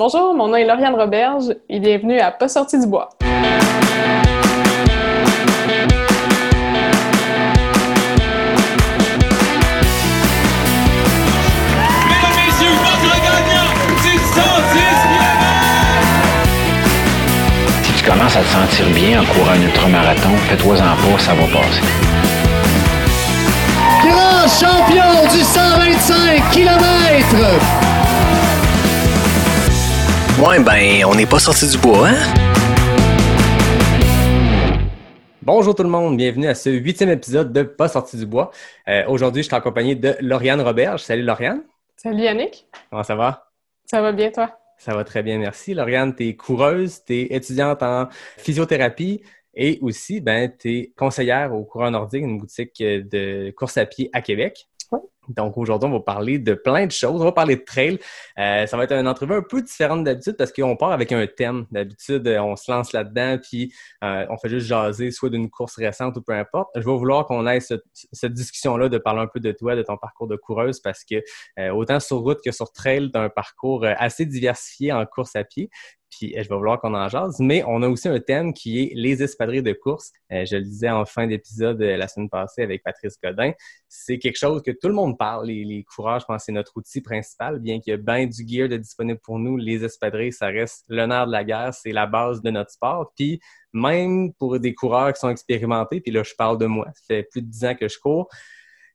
Bonjour, mon nom est Lauriane Roberge et bienvenue à Pas sorti du bois. Mesdames, messieurs, votre gagnant du 110 Si tu commences à te sentir bien en courant un ultramarathon, fais-toi-en pas, ça va passer. grand champion du 125 km. Ouais, ben, on n'est pas sorti du bois, hein? Bonjour tout le monde, bienvenue à ce huitième épisode de Pas sorti du bois. Euh, Aujourd'hui, je suis accompagné de Lauriane Roberge. Salut Lauriane, Salut Yannick, comment ça va? ça va bien toi? Ça va très bien, merci. Lauriane, tu es coureuse, tu es étudiante en physiothérapie et aussi, ben, tu es conseillère au Coureur Nordique, une boutique de course à pied à Québec. Donc aujourd'hui, on va parler de plein de choses. On va parler de trail. Euh, ça va être une entrevue un peu différente d'habitude parce qu'on part avec un thème. D'habitude, on se lance là-dedans puis euh, on fait juste jaser soit d'une course récente ou peu importe. Je vais vouloir qu'on ait ce- cette discussion-là de parler un peu de toi, de ton parcours de coureuse parce que euh, autant sur route que sur trail, tu as un parcours euh, assez diversifié en course à pied. Puis euh, je vais vouloir qu'on en jase, mais on a aussi un thème qui est les espadrilles de course. Euh, je le disais en fin d'épisode euh, la semaine passée avec Patrice Godin. C'est quelque chose que tout le monde parle. Les, les coureurs, je pense c'est notre outil principal, bien qu'il y ait bien du gear de disponible pour nous. Les espadrilles, ça reste l'honneur de la guerre, c'est la base de notre sport. Puis même pour des coureurs qui sont expérimentés, puis là, je parle de moi, ça fait plus de dix ans que je cours.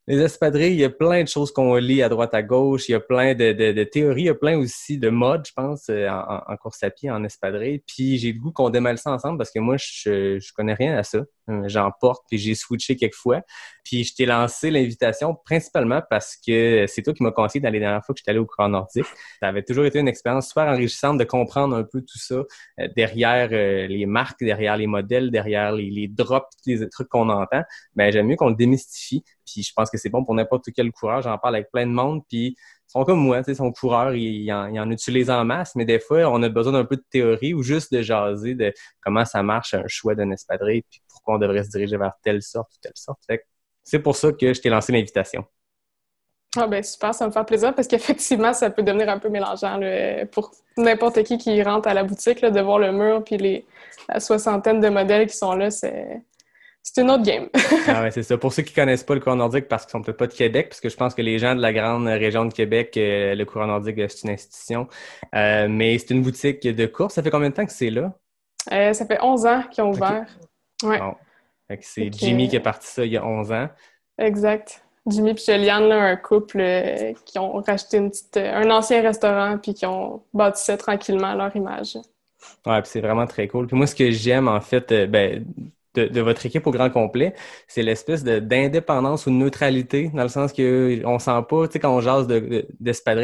Les espadrilles, il y a plein de choses qu'on lit à droite à gauche. Il y a plein de, théories, il y a plein aussi de modes, je pense, euh, en, en course à pied, en espadrille. Puis j'ai le goût qu'on démêle ça ensemble parce que moi, je, je connais rien à ça. Euh, J'en porte, puis j'ai switché quelques fois. Puis je t'ai lancé l'invitation principalement parce que c'est toi qui m'as conseillé dans les dernières fois que j'étais allé au courant nordique. Ça avait toujours été une expérience super enrichissante de comprendre un peu tout ça euh, derrière les marques, derrière les modèles, derrière les, les drops, les trucs qu'on entend. Ben j'aime mieux qu'on le démystifie. Puis je pense que c'est bon pour n'importe quel coureur. J'en parle avec plein de monde. Puis ils sont comme moi, tu sais, son coureur, il, il en, en utilise en masse, mais des fois, on a besoin d'un peu de théorie ou juste de jaser de comment ça marche un choix d'un espadrille, puis pourquoi on devrait se diriger vers telle sorte ou telle sorte. C'est pour ça que je t'ai lancé l'invitation. Ah ben super, ça me fait plaisir parce qu'effectivement, ça peut devenir un peu mélangeant pour n'importe qui qui rentre à la boutique, là, de voir le mur puis les, la soixantaine de modèles qui sont là, c'est c'est une autre game. Ah ouais, c'est ça. Pour ceux qui connaissent pas le courant nordique parce qu'ils sont peut-être pas de Québec, parce que je pense que les gens de la grande région de Québec, euh, le courant nordique, euh, c'est une institution. Euh, mais c'est une boutique de course. Ça fait combien de temps que c'est là? Euh, ça fait 11 ans qu'ils ont ouvert. Ouais, Bon. Fait que c'est Jimmy qui est parti ça il y a 11 ans. exact. Jimmy et Juliane, là, un couple euh, qui ont racheté une petite, un ancien restaurant puis qui ont bâti ça tranquillement à leur image. Ouais, puis c'est vraiment très cool. Puis moi, ce que j'aime, en fait, ben, de, votre équipe au grand complet, c'est l'espèce d'indépendance ou de neutralité, dans le sens que euh, on sent pas, tu sais, quand on jase de- de-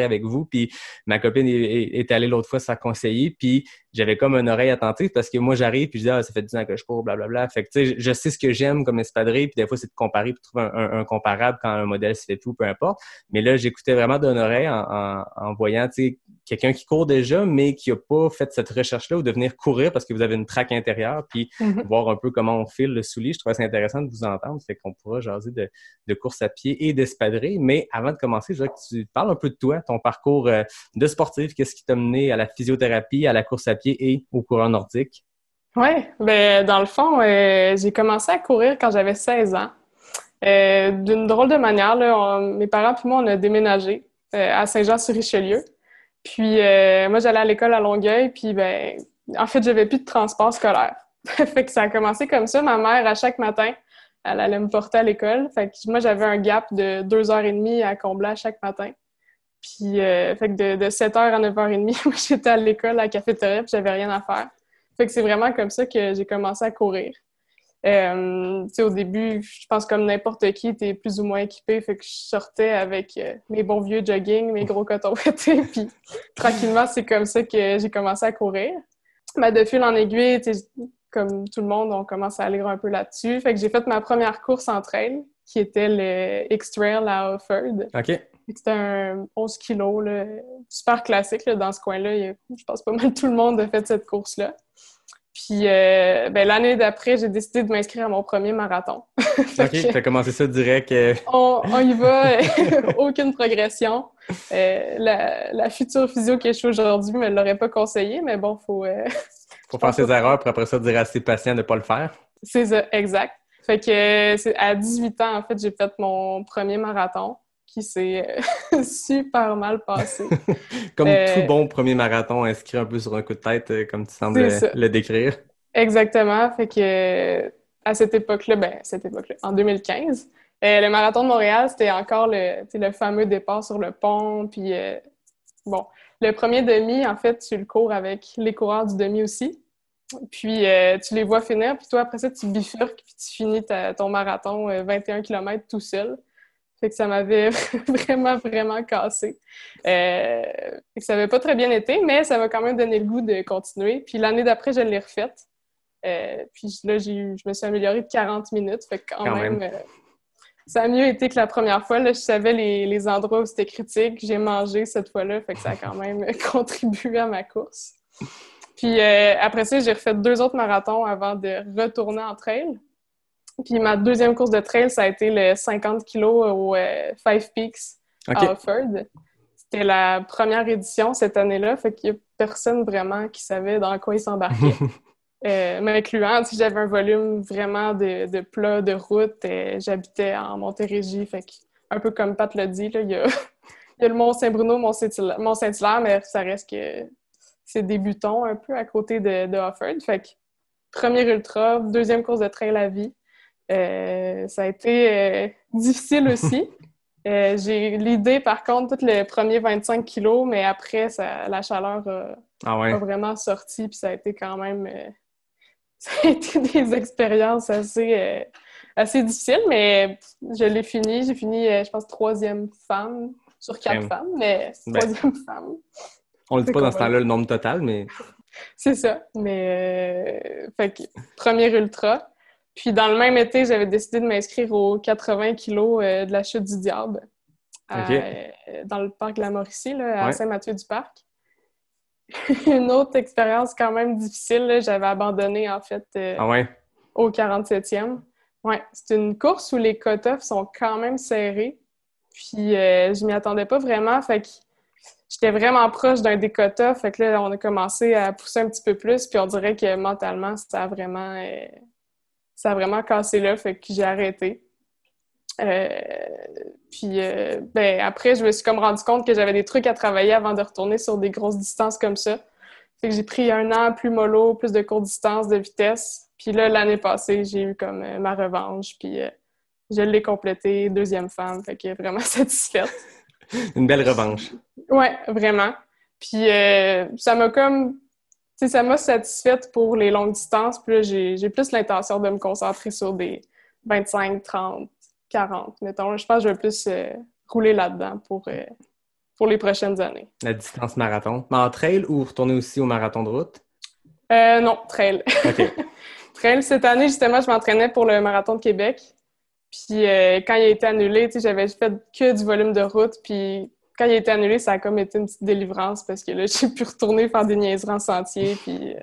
avec vous, puis ma copine est, est- allée l'autre fois se faire conseiller, puis j'avais comme une oreille attentive parce que moi, j'arrive, puis je dis, ah, ça fait 10 ans que je cours, blablabla. Fait que, tu sais, je sais ce que j'aime comme espadrille, puis des fois, c'est de comparer, puis trouver un, un- un comparable quand un modèle se fait tout, peu importe. Mais là, j'écoutais vraiment d'une oreille en, en, en voyant, tu sais, quelqu'un qui court déjà, mais qui a pas fait cette recherche-là ou de venir courir parce que vous avez une traque intérieure, puis Mhm. voir un peu comment on file le soulier. Je trouvais ça intéressant de vous entendre. Fait qu'on pourra jaser de, de course à pied et d'espadrille. Mais avant de commencer, je voudrais que tu parles un peu de toi, ton parcours euh, de sportif, qu'est-ce qui t'a mené à la physiothérapie, à la course à pied et au courant nordique. Ouais, ben dans le fond, euh, j'ai commencé à courir quand j'avais 16 ans. Euh, D'une drôle de manière, là, mes parents puis moi, on a déménagé euh, à Saint-Jean-sur-Richelieu. Puis moi, j'allais à l'école à Longueuil, puis ben, en fait, j'avais plus de transport scolaire. fait que ça a commencé comme ça. Ma mère, à chaque matin, elle allait me porter à l'école. Fait que moi, j'avais un gap de deux heures et demie à combler à chaque matin. Puis, euh, fait que de, de 7h à 9h30, moi, j'étais à l'école, à la cafétéria, puis j'avais rien à faire. Fait que c'est vraiment comme ça que j'ai commencé à courir. Euh, au début, je pense comme n'importe qui, t'es plus ou moins équipé. Fait que je sortais avec euh, mes bons vieux jogging, mes gros cotons puis tranquillement, c'est comme ça que j'ai commencé à courir. Mais de fil en aiguille, comme tout le monde, on commence à aller un peu là-dessus. Fait que j'ai fait ma première course en trail, qui était le X-Trail à Offord. OK. C'était un 11 kilos, là, super classique là, dans ce coin-là. Il Je pense pas mal tout le monde a fait cette course-là. Puis euh, ben, l'année d'après, j'ai décidé de m'inscrire à mon premier marathon. OK, tu as commencé ça direct. euh, on, on y va, aucune progression. Euh, la, la future physio que je suis aujourd'hui me l'aurait pas conseillé, mais bon, faut. euh, Faut faire ses erreurs, puis après ça, dire à ses patients de ne pas le faire. c'est ça, exact. Fait que euh, à 18 ans, en fait, j'ai fait mon premier marathon qui s'est euh, super mal passé. Comme Euh, tout bon premier marathon inscrit un peu sur un coup de tête, euh, comme tu sembles le décrire. Exactement. Fait que euh, à cette époque-là, ben, cette époque-là, en 2015, euh, le marathon de Montréal, c'était encore le, le fameux départ sur le pont. Puis, euh, bon, le premier demi, en fait, tu le cours avec les coureurs du demi aussi. Puis, euh, tu les vois finir. Puis, toi, après ça, tu bifurques. Puis, tu finis ta- ton marathon euh, 21 km tout seul. Fait que ça m'avait vraiment, vraiment cassé. Euh, fait que ça n'avait pas très bien été, mais ça m'a quand même donné le goût de continuer. Puis l'année d'après, je l'ai refaite. Euh, puis là, j'ai eu, je me suis améliorée de 40 minutes. Fait que quand, Quand même, même. euh, ça a mieux été que la première fois. Là, je savais les, les endroits où c'était critique. J'ai mangé cette fois-là. Fait que ça a quand même contribué à ma course. Puis après ça, j'ai refait deux autres marathons avant de retourner en trail. Puis ma deuxième course de trail, ça a été le 50 kg au euh, Five Peaks à Offord. C'était la première édition cette année-là, fait qu'il y a personne vraiment qui savait dans quoi il s'embarquait. euh, m'incluant, si j'avais un volume vraiment de, de plat, de route, euh, j'habitais en Montérégie, fait que, un peu comme Pat l'a dit, là, il y a, il y a le Mont-Saint-Bruno, Mont-Saint-Hilaire, mais ça reste que c'est des butons un peu à côté de, de Offord. Fait que premier ultra, deuxième course de trail à vie. Euh, ça a été euh, difficile aussi. Euh, j'ai l'idée, par contre, tout le premier 25 kilos, mais après, ça, la chaleur a, Ah ouais. a vraiment sorti, puis ça a été quand même... ça a été des expériences assez, assez difficiles, mais je l'ai fini. J'ai fini, je pense, troisième femme sur quatre femmes, mais Ben. troisième femme. On le dit pas dans ce temps-là le nombre total, mais C'est ça. Mais, fait que, premier ultra. Puis, dans le même été, j'avais décidé de m'inscrire aux 80 kilos euh, de la chute du diable. à- euh, dans le parc de la Mauricie, là, à Ouais. Saint-Mathieu-du-Parc. Une autre expérience quand même difficile. J'avais abandonné, en fait, euh, ah ouais? au 47e. Ouais, c'est une course où les cut-offs sont quand même serrés. Puis je m'y attendais pas vraiment. Fait que j'étais vraiment proche d'un des cut-offs. Fait que là, on a commencé à pousser un petit peu plus. Puis on dirait que mentalement, ça a vraiment, ça a vraiment cassé là. Fait que j'ai arrêté. Euh, puis euh, ben, après, je me suis comme rendu compte que j'avais des trucs à travailler avant de retourner sur des grosses distances comme ça. Fait que j'ai pris un an plus mollo, plus de courte distance, de vitesse. Puis là, l'année passée, j'ai eu comme euh, ma revanche. Puis je l'ai complété, deuxième femme. Fait que vraiment satisfaite. Une belle revanche. Ouais, vraiment. Puis euh, ça m'a comme... Sais, ça m'a satisfaite pour les longues distances. Puis là, j'ai plus l'intention de me concentrer sur des 25, 30, 40, mettons. Je pense que je vais plus euh, rouler là-dedans pour, euh, pour les prochaines années. La distance marathon. Mais en trail ou retourner aussi au marathon de route? Euh, non, trail. OK. trail. Cette année, justement, je m'entraînais pour le marathon de Québec. Puis euh, quand il a été annulé, j'avais fait que du volume de route. Puis quand il a été annulé, ça a comme été une petite délivrance parce que là, j'ai pu retourner faire des niaiseries en sentier. Puis euh,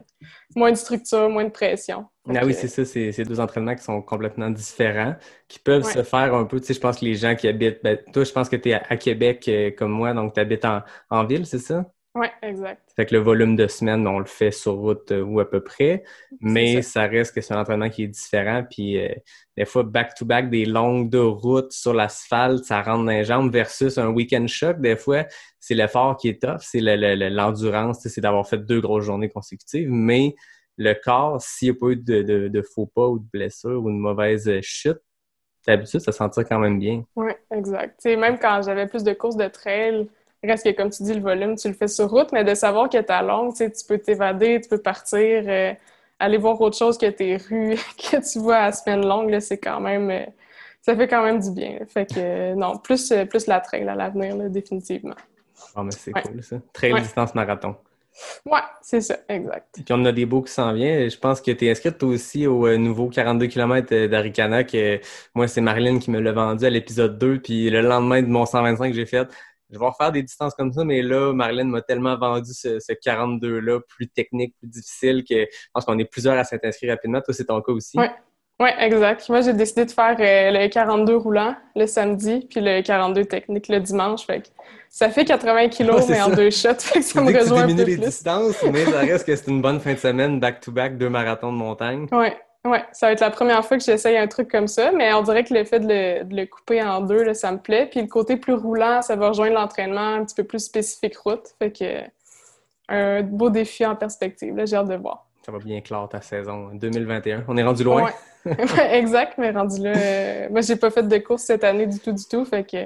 moins de structure, moins de pression. Ah oui, c'est ça, c'est c'est deux entraînements qui sont complètement différents, qui peuvent Ouais. se faire un peu, tu sais, je pense que les gens qui habitent, ben, toi, je pense que tu es à, à Québec euh, comme moi, donc tu habites en, en ville, c'est ça? Ouais, exact. Fait que le volume de semaine, on le fait sur route euh, ou à peu près, mais ça. ça. reste que c'est un entraînement qui est différent, puis euh, des fois, back-to-back, des longues de route sur l'asphalte, ça rentre dans les jambes versus un week-end choc, des fois, c'est l'effort qui est tough, c'est le- le- le- l'endurance, c'est d'avoir fait deux grosses journées consécutives, mais le corps, s'il n'y a pas eu de, de- de faux pas ou de blessure ou de mauvaise chute, d'habitude, ça se sentir quand même bien. Oui, exact. Même quand j'avais plus de courses de trail, reste que, comme tu dis, le volume, tu le fais sur route, mais de savoir que ta longue, tu peux t'évader, tu peux partir, euh, aller voir autre chose que tes rues que tu vois à semaine longue, là, c'est quand même... euh, ça fait quand même du bien. là. Fait que, euh, non, plus, plus la trail à l'avenir, définitivement. Ah, mais c'est Ouais. cool, ça. Trail Ouais. distance marathon. Ouais, c'est ça, exact. Puis on a des beaux qui s'en viennent. Je pense que tu es inscrite toi aussi au nouveau 42 km d'Aricana que moi, c'est Marilyn qui me l'a vendu à l'épisode 2. Puis le lendemain de mon 125 que j'ai fait, je vais refaire des distances comme ça, mais là, Marilyn m'a tellement vendu ce, ce 42-là, plus technique, plus difficile, que je pense qu'on est plusieurs à s'être inscrits rapidement. Toi, c'est ton cas aussi. Ouais. Oui, exact. Moi, j'ai décidé de faire euh, le 42 roulant le samedi, puis le 42 technique le dimanche. Fait que ça fait 80 kilos, Ouais, mais en deux shots. Fait que ça me tu rejoint un peu les plus. distances, mais ça reste que c'est une bonne fin de semaine, back-to-back, deux marathons de montagne. Ouais, ouais. Ça va être la première fois que j'essaye un truc comme ça, mais on dirait que le fait de le, de le couper en deux, là, ça me plaît. Puis le côté plus roulant, ça va rejoindre l'entraînement un petit peu plus spécifique route. Fait que un beau défi en perspective. Là, j'ai hâte de voir. Ça va bien clore ta saison 2021. On est rendu loin. Ouais, exact, mais rendu là. euh, moi, j'ai pas fait de course cette année du tout, du tout. Fait que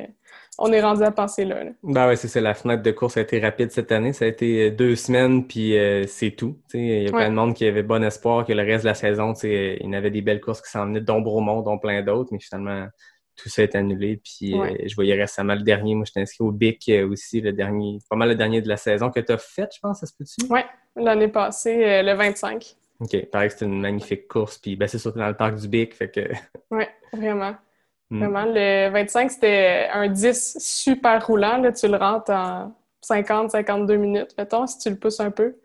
on est rendu à penser là. là. Ben ouais, c'est ça. La fenêtre de course a été rapide cette année. Ça a été euh, deux semaines, puis euh, c'est tout. Il y a Ouais. plein de monde qui avait bon espoir que le reste de la saison, euh, il y en avait des belles courses qui s'en venaient, dont Bromont, dont plein d'autres, mais finalement, tout ça est annulé. Puis Ouais. euh, je voyais récemment le dernier. Moi, j'étais inscrit au BIC euh, aussi, le dernier, pas mal le dernier de la saison que tu as fait, je pense, ça se peut-tu? Ouais. L'année passée, le 25. OK. Pareil que c'était une magnifique course. Puis ben, c'est que dans le parc du BIC, fait que. Ouais, vraiment. Hmm. Vraiment. Le 25, c'était un 10 super roulant. Là, tu le rentres en 50-52 minutes, mettons, si tu le pousses un peu.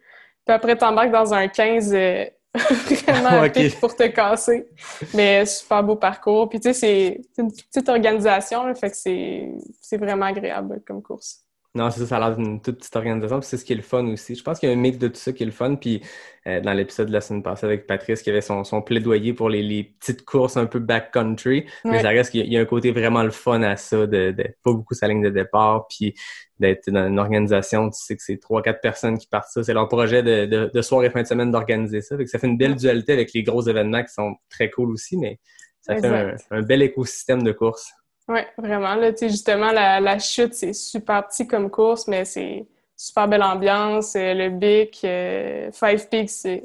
Puis après, t'embarques dans un 15 euh, vraiment Ok. à pic pour te casser. Mais super beau parcours. Puis tu sais, c'est une petite organisation, là, fait que c'est c'est vraiment agréable comme course. Non, c'est ça, ça a l'air d'une toute petite organisation, puis c'est ce qui est le fun aussi. Je pense qu'il y a un mix de tout ça qui est le fun, puis euh, dans l'épisode de la semaine passée avec Patrice, qui avait son, son plaidoyer pour les, les petites courses un peu backcountry, mais ça reste qu'il y a- il y a un côté vraiment le fun à ça, de, de pas beaucoup sa ligne de départ, puis d'être dans une organisation, tu sais que c'est trois, quatre personnes qui partent ça, c'est leur projet de, de, de soir et fin de semaine d'organiser ça, fait que ça fait une belle dualité avec les gros événements qui sont très cool aussi, mais ça fait un, un bel écosystème de course. Oui, vraiment. Là, justement, la, la chute, c'est super petit comme course, mais c'est super belle ambiance. Euh, Le Bic, euh, Five Peaks, c'est...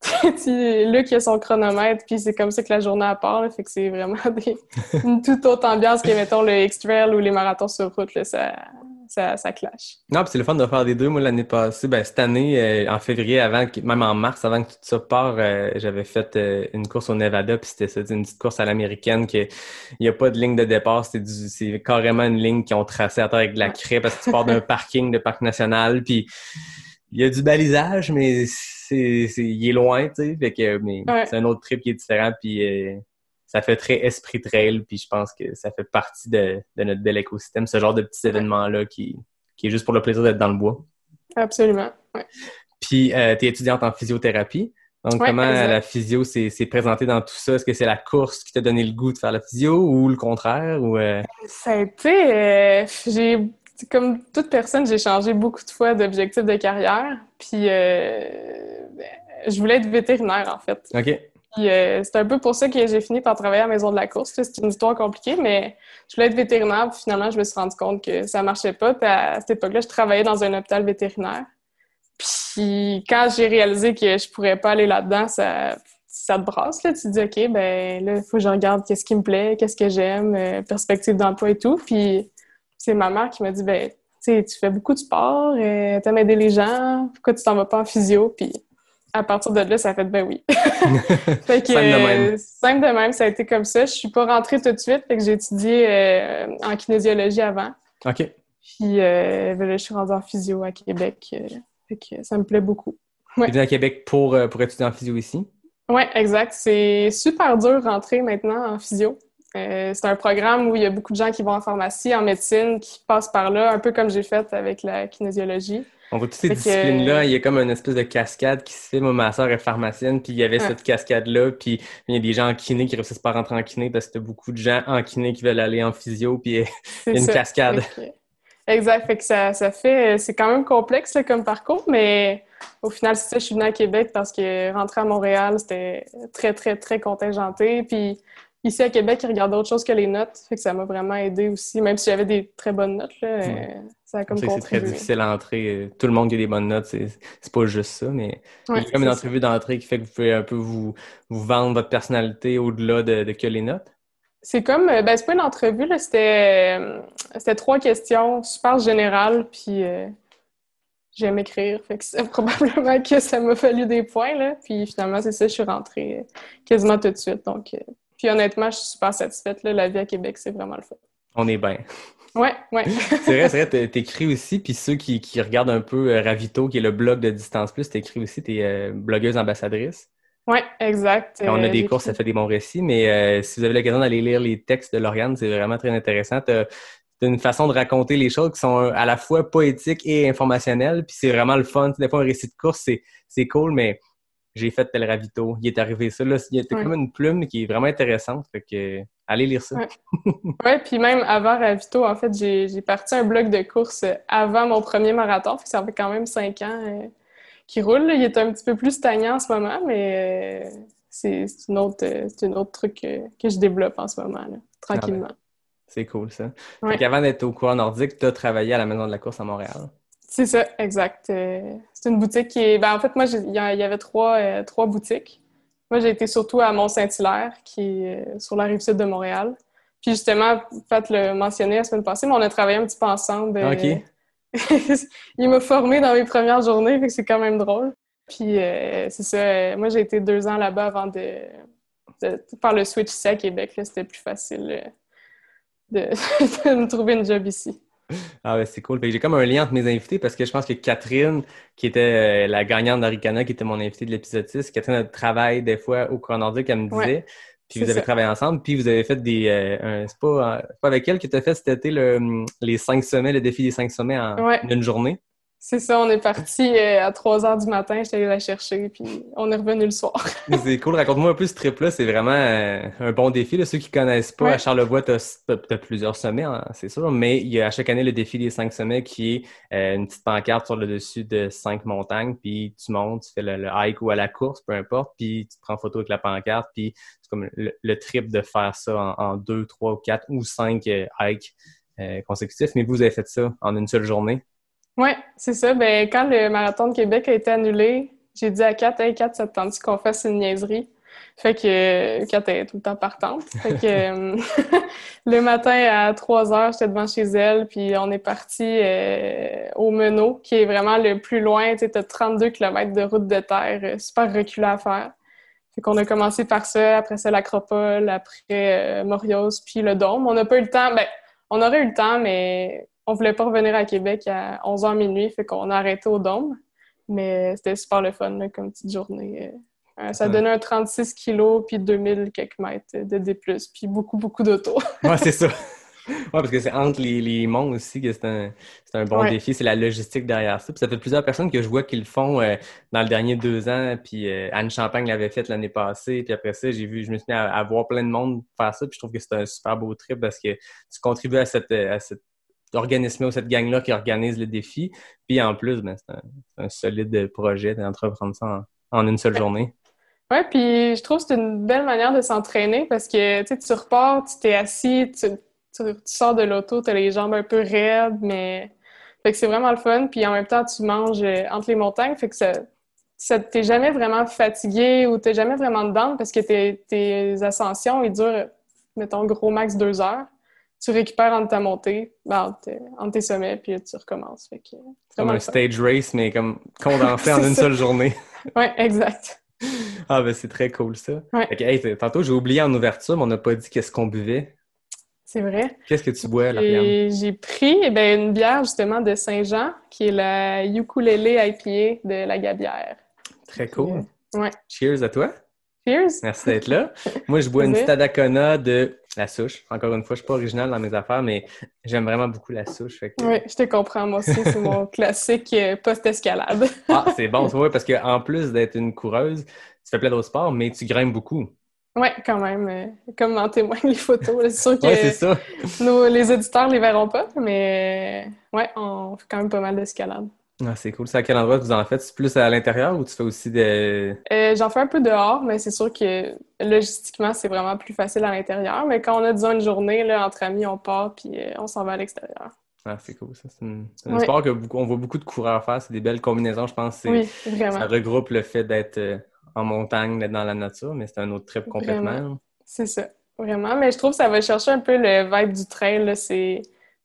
Luc, il a son chronomètre, puis c'est comme ça que la journée à part. là, fait que c'est vraiment des... une toute autre ambiance que, mettons, le X-Trail ou les marathons sur route. Là, ça, ça, ça clash. Non, puis c'est le fun de faire des deux. Moi, l'année passée, ben, cette année, euh, en février, avant, que- même en mars, avant que tout ça part, euh, j'avais fait euh, une course au Nevada, puis c'était ça, une petite course à l'américaine, que il n'y a pas de ligne de départ, c'est du, c'est carrément une ligne qu'ils ont tracée à terre avec de la craie, parce que tu pars d'un parking de parc national, puis il y a du balisage, mais c'est, c'est, il est loin, tu sais, fait que, mais Ouais. c'est un autre trip qui est différent, puis euh, ça fait très esprit trail, puis je pense que ça fait partie de, de notre bel écosystème, ce genre de petits événements-là qui, qui est juste pour le plaisir d'être dans le bois. Absolument. Ouais. Puis, euh, tu es étudiante en physiothérapie. Donc, Ouais, comment exact. la physio s'est présentée dans tout ça? Est-ce que c'est la course qui t'a donné le goût de faire la physio ou le contraire? Ou, euh, Ça a été... euh, j'ai... Comme toute personne, j'ai changé beaucoup de fois d'objectif de carrière. Puis, euh, ben, je voulais être vétérinaire, en fait. OK. Euh, c'est un peu pour ça que j'ai fini par travailler à la Maison de la course. C'est une histoire compliquée, mais je voulais être vétérinaire. Puis finalement, je me suis rendu compte que ça marchait pas. Puis à cette époque-là, je travaillais dans un hôpital vétérinaire. Puis quand j'ai réalisé que je pourrais pas aller là-dedans, ça, ça te brasse. Là. Tu dis, OK, ben là, il faut que je regarde qu'est-ce qui me plaît, qu'est-ce que j'aime, euh, perspective d'emploi et tout. Puis c'est ma mère qui m'a dit, ben, tu fais beaucoup de sport, euh, t'aimes aider les gens, pourquoi tu t'en vas pas en physio? Puis à partir de là, ça a fait, ben oui. Fait que, Simple de même. euh, simple de même, ça a été comme ça. Je suis pas rentrée tout de suite, fait que j'ai étudié euh, en kinésiologie avant. OK. Puis euh, ben là, je suis rendue en physio à Québec. fait que ça me plaît beaucoup. Tu es venu à Québec pour, pour étudier en physio ici? Oui, exact. C'est super dur rentrer maintenant en physio. Euh, c'est un programme où il y a beaucoup de gens qui vont en pharmacie, en médecine, qui passent par là, un peu comme j'ai fait avec la kinésiologie. On voit toutes ces que- disciplines-là, il y a comme une espèce de cascade qui se fait. Moi, ma soeur est pharmacienne, puis il y avait Ouais. cette cascade-là, puis il y a des gens en kiné qui réussissent pas à rentrer en kiné parce que t'as beaucoup de gens en kiné qui veulent aller en physio, puis Il y a une ça. cascade. Exact. Fait que ça, ça fait... C'est quand même complexe là, comme parcours, mais au final, c'est ça. Je suis venue à Québec parce que rentrer à Montréal, c'était très, très, très contingenté. Puis ici à Québec, ils regardent autre chose que les notes. Fait que ça m'a vraiment aidé aussi. Même si j'avais des très bonnes notes, là, euh, ça a comme c'est très difficile à entrer. Euh, Tout le monde qui a des bonnes notes, c'est pas juste ça, mais Ouais, il y a comme une entrevue d'entrée qui fait que vous pouvez un peu vous, vous vendre votre personnalité au-delà de, de que les notes. C'est comme, euh, ben, c'est pas une entrevue, c'était, euh, trois questions super générales, puis euh, j'aime écrire, fait que c'est probablement que ça m'a fallu des points, là, puis finalement, c'est ça, je suis rentrée quasiment tout de suite, donc, euh, puis honnêtement, je suis super satisfaite, là, la vie à Québec, c'est vraiment le fun. On est bien. Ouais, ouais. C'est vrai, c'est vrai, t'é- t'écris aussi, puis ceux qui, qui regardent un peu euh, Ravito, qui est le blog de Distance Plus, t'écris aussi, t'es euh, blogueuse ambassadrice. Oui, exact. On a Euh, des courses, ça fait des bons récits, mais euh, si vous avez l'occasion d'aller lire les textes de Lauriane, c'est vraiment très intéressant. T'as une façon de raconter les choses qui sont à la fois poétiques et informationnelles, puis c'est vraiment le fun. Des fois, un récit de course, c'est c'est cool, mais j'ai fait tel ravito, il est arrivé ça. Là, il y a Ouais. comme une plume qui est vraiment intéressante. Fait que, allez lire ça. Ouais. Oui, puis même avant Ravito, en fait, j'ai j'ai parti un blog de course avant mon premier marathon. Fait que ça fait quand même cinq ans euh, qu'il roule. là. Il est un petit peu plus stagnant en ce moment, mais euh, c'est une autre, euh, c'est une autre truc que, que je développe en ce moment, là, tranquillement. C'est cool, ça. Ouais. Fait qu'avant d'être au coureur nordique, tu as travaillé à la Maison de la course à Montréal. C'est ça, exact. Euh, c'est une boutique qui est. Ben, en fait, moi, il y, avait trois, euh, trois boutiques. Moi, j'ai été surtout à Mont-Saint-Hilaire, qui est euh, sur la rive sud de Montréal. Puis justement, Pat le mentionnait la semaine passée, mais on a travaillé un petit peu ensemble. euh, OK. il m'a formé dans mes premières journées, fait que c'est quand même drôle. Puis euh, c'est ça, moi j'ai été deux ans là-bas avant de, de faire le switch ici à Québec. là, C'était plus facile de, de me trouver une job ici. Ah ouais, c'est cool. J'ai comme un lien entre mes invités parce que je pense que Catherine, qui était euh, la gagnante d'Aricana, qui était mon invitée de l'épisode 6, Catherine travaille des fois au coureur nordique, elle me disait. Ouais, puis vous avez ça. travaillé ensemble, puis vous avez fait des... euh, c'est pas, euh, pas avec elle que tu as fait cet été le, hum, les cinq sommets, le défi des cinq sommets en Ouais. une journée? C'est ça, on est parti euh, à 3 heures du matin, j'étais allée la chercher, puis on est revenu le soir. C'est cool. Raconte-moi un peu ce trip-là. C'est vraiment euh, un bon défi. Là. Ceux qui connaissent pas, Ouais. à Charlevoix, tu as, plusieurs sommets, hein, c'est sûr, mais il y a à chaque année le défi des cinq sommets qui est euh, une petite pancarte sur le dessus de cinq montagnes, puis tu montes, tu fais le, le hike ou à la course, peu importe, puis tu te prends photo avec la pancarte, puis c'est comme le, le trip de faire ça en, en deux, trois, quatre ou cinq euh, hikes euh, consécutifs. Mais vous avez fait ça en une seule journée? Oui, c'est ça. Ben, quand le marathon de Québec a été annulé, j'ai dit à Kat, hey Kat, ça te qu'on fasse une niaiserie? Fait que euh, Kat est tout le temps partante. Fait que euh, le matin à 3 heures, j'étais devant chez elle, puis on est parti euh, au Menot, qui est vraiment le plus loin. Tu as 32 km de route de terre, super reculé à faire. Fait qu'on a commencé par ça, après ça l'Acropole, après euh, Morios, puis le Dôme. On n'a pas eu le temps, ben, on aurait eu le temps, mais on voulait pas revenir à Québec à 11h minuit, fait qu'on a arrêté au Dôme. Mais c'était super le fun, là, comme petite journée. Euh, ça Ouais. donnait un 36 kilos, puis 2000 quelques mètres de D+, puis beaucoup, beaucoup d'auto. Ouais, c'est ça. Ouais, parce que c'est entre les, les monts aussi que c'est un, c'est un bon Ouais. défi. C'est la logistique derrière ça. Puis ça fait plusieurs personnes que je vois qui le font euh, dans le dernier deux ans. Puis euh, Anne Champagne l'avait fait l'année passée. Puis après ça, j'ai vu, je me suis mis à, à voir plein de monde faire ça. Puis je trouve que c'est un super beau trip parce que tu contribues à cette, euh, à organisme ou cette gang-là qui organise le défi. Puis en plus, ben, c'est un, solide projet d'entreprendre ça en, une seule journée. Ouais, puis je trouve que c'est une belle manière de s'entraîner parce que tu repars, tu t'es assis, tu sors de l'auto, tu as les jambes un peu raides, mais fait que c'est vraiment le fun. Puis en même temps, tu manges euh, entre les montagnes, fait que ça, ça t'es jamais vraiment fatigué ou t'es jamais vraiment dedans parce que tes, tes ascensions, ils durent, mettons, gros max deux heures. Tu récupères entre ta montée, ben, entre, entre tes sommets, puis tu recommences. Fait que, c'est Comme un fun. stage race, mais comme condensé en une ça. seule journée. Ouais, exact. Ah, ben c'est très cool ça. Ouais. Fait que, hey, tantôt, j'ai oublié en ouverture, mais on n'a pas dit qu'est-ce qu'on buvait. C'est vrai. Qu'est-ce que tu bois? Et j'ai pris eh ben, une bière justement de Saint-Jean, qui est la Ukulele IPA de la Gabière. Très cool. Ouais. Cheers à toi. Cheers! Merci d'être là. Moi, je bois une. Stadacona de la souche. Encore une fois, je suis pas original dans mes affaires, mais j'aime vraiment beaucoup la souche. Fait que- Oui, je te comprends, moi aussi. C'est mon classique euh, post-escalade. Ah, c'est bon, tu vois, parce qu'en plus d'être une coureuse, tu fais plein d'autres sports, mais tu grimpes beaucoup. Oui, quand même. euh, comme en témoignent les photos. C'est sûr que Ouais, ça. nos, les éditeurs les verront pas, mais ouais, on fait quand même pas mal d'escalade. Ah, c'est cool. C'est à quel endroit vous en faites? C'est plus à l'intérieur ou tu fais aussi des. Euh, J'en fais un peu dehors, mais c'est sûr que logistiquement, c'est vraiment plus facile à l'intérieur. Mais quand on a, disons, une journée, là, entre amis, on part, puis euh, on s'en va à l'extérieur. Ah, c'est cool, ça. C'est un, c'est un Ouais. sport que beaucoup- on voit beaucoup de coureurs faire. C'est des belles combinaisons, je pense. Oui, Ça vraiment. regroupe le fait d'être euh, en montagne, d'être dans la nature, mais c'est un autre trip complètement. C'est ça, vraiment. Mais je trouve que ça va chercher un peu le vibe du trail. là. C'est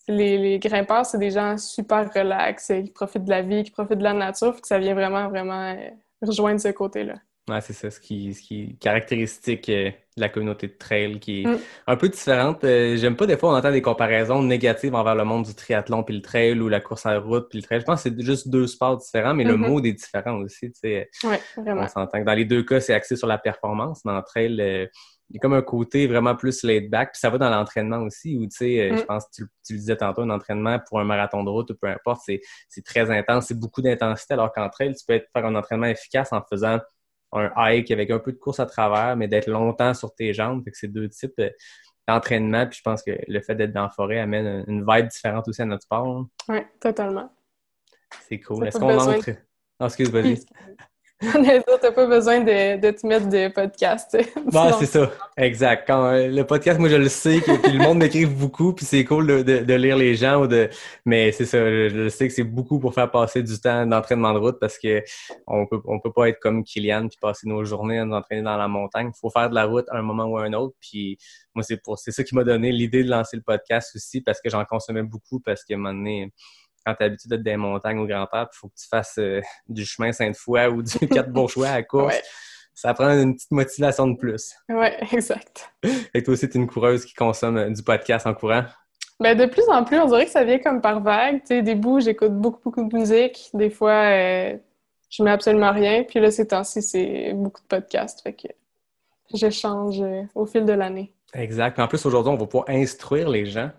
les, les grimpeurs, c'est des gens super relax, qui profitent de la vie, qui profitent de la nature, que ça vient vraiment, vraiment euh, rejoindre ce côté-là. Ouais, c'est ça, ce qui, ce qui est caractéristique euh, de la communauté de trail qui est Mm. un peu différente. Euh, J'aime pas des fois on entend des comparaisons négatives envers le monde du triathlon puis le trail ou la course à route puis le trail. Je pense que c'est juste deux sports différents, mais le Mhm. mode est différent aussi. tu sais. Oui, vraiment. On s'entend que dans les deux cas, c'est axé sur la performance, mais en trail, il y a comme un côté vraiment plus laid back. Puis ça va dans l'entraînement aussi, où tu sais, euh, Mm. je pense que tu, tu le disais tantôt, un entraînement pour un marathon de route ou peu importe, c'est très intense, c'est beaucoup d'intensité, alors qu'en trail, tu peux être- faire un entraînement efficace en faisant un hike avec un peu de course à travers, mais d'être longtemps sur tes jambes. Fait que c'est deux types d'entraînement. Puis je pense que le fait d'être dans la forêt amène une- vibe différente aussi à notre sport. hein. Oui, totalement. C'est cool. Est-ce qu'on entre... Ah, excuse, vas-y. T'as pas besoin de, de te mettre de podcast. Bah, Sinon, c'est ça. Exact. Quand euh, le podcast, moi, je le sais, que, puis le monde m'écrit beaucoup, puis c'est cool de, de- de lire les gens ou de. Mais c'est ça. Je, je sais que c'est beaucoup pour faire passer du temps d'entraînement de route parce que on peut on peut pas être comme Kylian puis passer nos journées à nous entraîner dans la montagne. Il faut faire de la route à un moment ou à un autre. Puis moi, c'est pour c'est ça qui m'a donné l'idée de lancer le podcast aussi parce que j'en consommais beaucoup parce qu'à un moment donné quand tu habitué d'être dans les montagnes au Grand Air, il faut que tu fasses euh, du chemin Sainte-Foy ou du Quatre Bourgeois à la course. Ouais. Ça prend une petite motivation de plus. Ouais, exact. Et toi aussi, tu es une coureuse qui consomme euh, du podcast en courant? Ben, de plus en plus, on dirait que ça vient comme par vague. Tu sais, des bouts, j'écoute beaucoup, beaucoup de musique. Des fois, euh, je mets absolument rien. Puis là, ces temps-ci, c'est beaucoup de podcasts. Fait que je change euh, au fil de l'année. Exact. Puis en plus, aujourd'hui, on va pouvoir instruire les gens.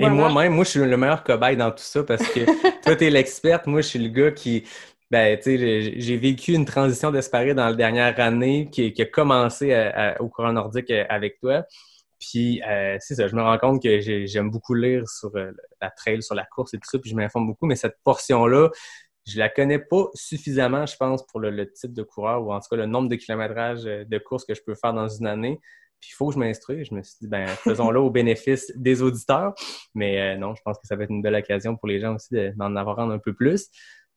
Et moi-même, moi, je suis le meilleur cobaye dans tout ça parce que toi, tu es l'experte. Moi, je suis le gars qui. Ben, tu sais, j'ai- vécu une transition d'Esparé dans la dernière année qui, qui a commencé à- à- au courant nordique euh, avec toi. Puis, euh, c'est ça, je me rends compte que j'ai- j'aime beaucoup lire sur euh, la trail, sur la course et tout ça, puis je m'informe beaucoup, mais cette portion-là, je la connais pas suffisamment, je pense, pour le, le type de coureur ou en tout cas le nombre de kilométrages euh, de courses que je peux faire dans une année. Puis il faut que je m'instruise. Je me suis dit, ben, faisons-le au bénéfice des auditeurs. Mais euh, non, je pense que ça va être une belle occasion pour les gens aussi de- d'en avoir un peu plus.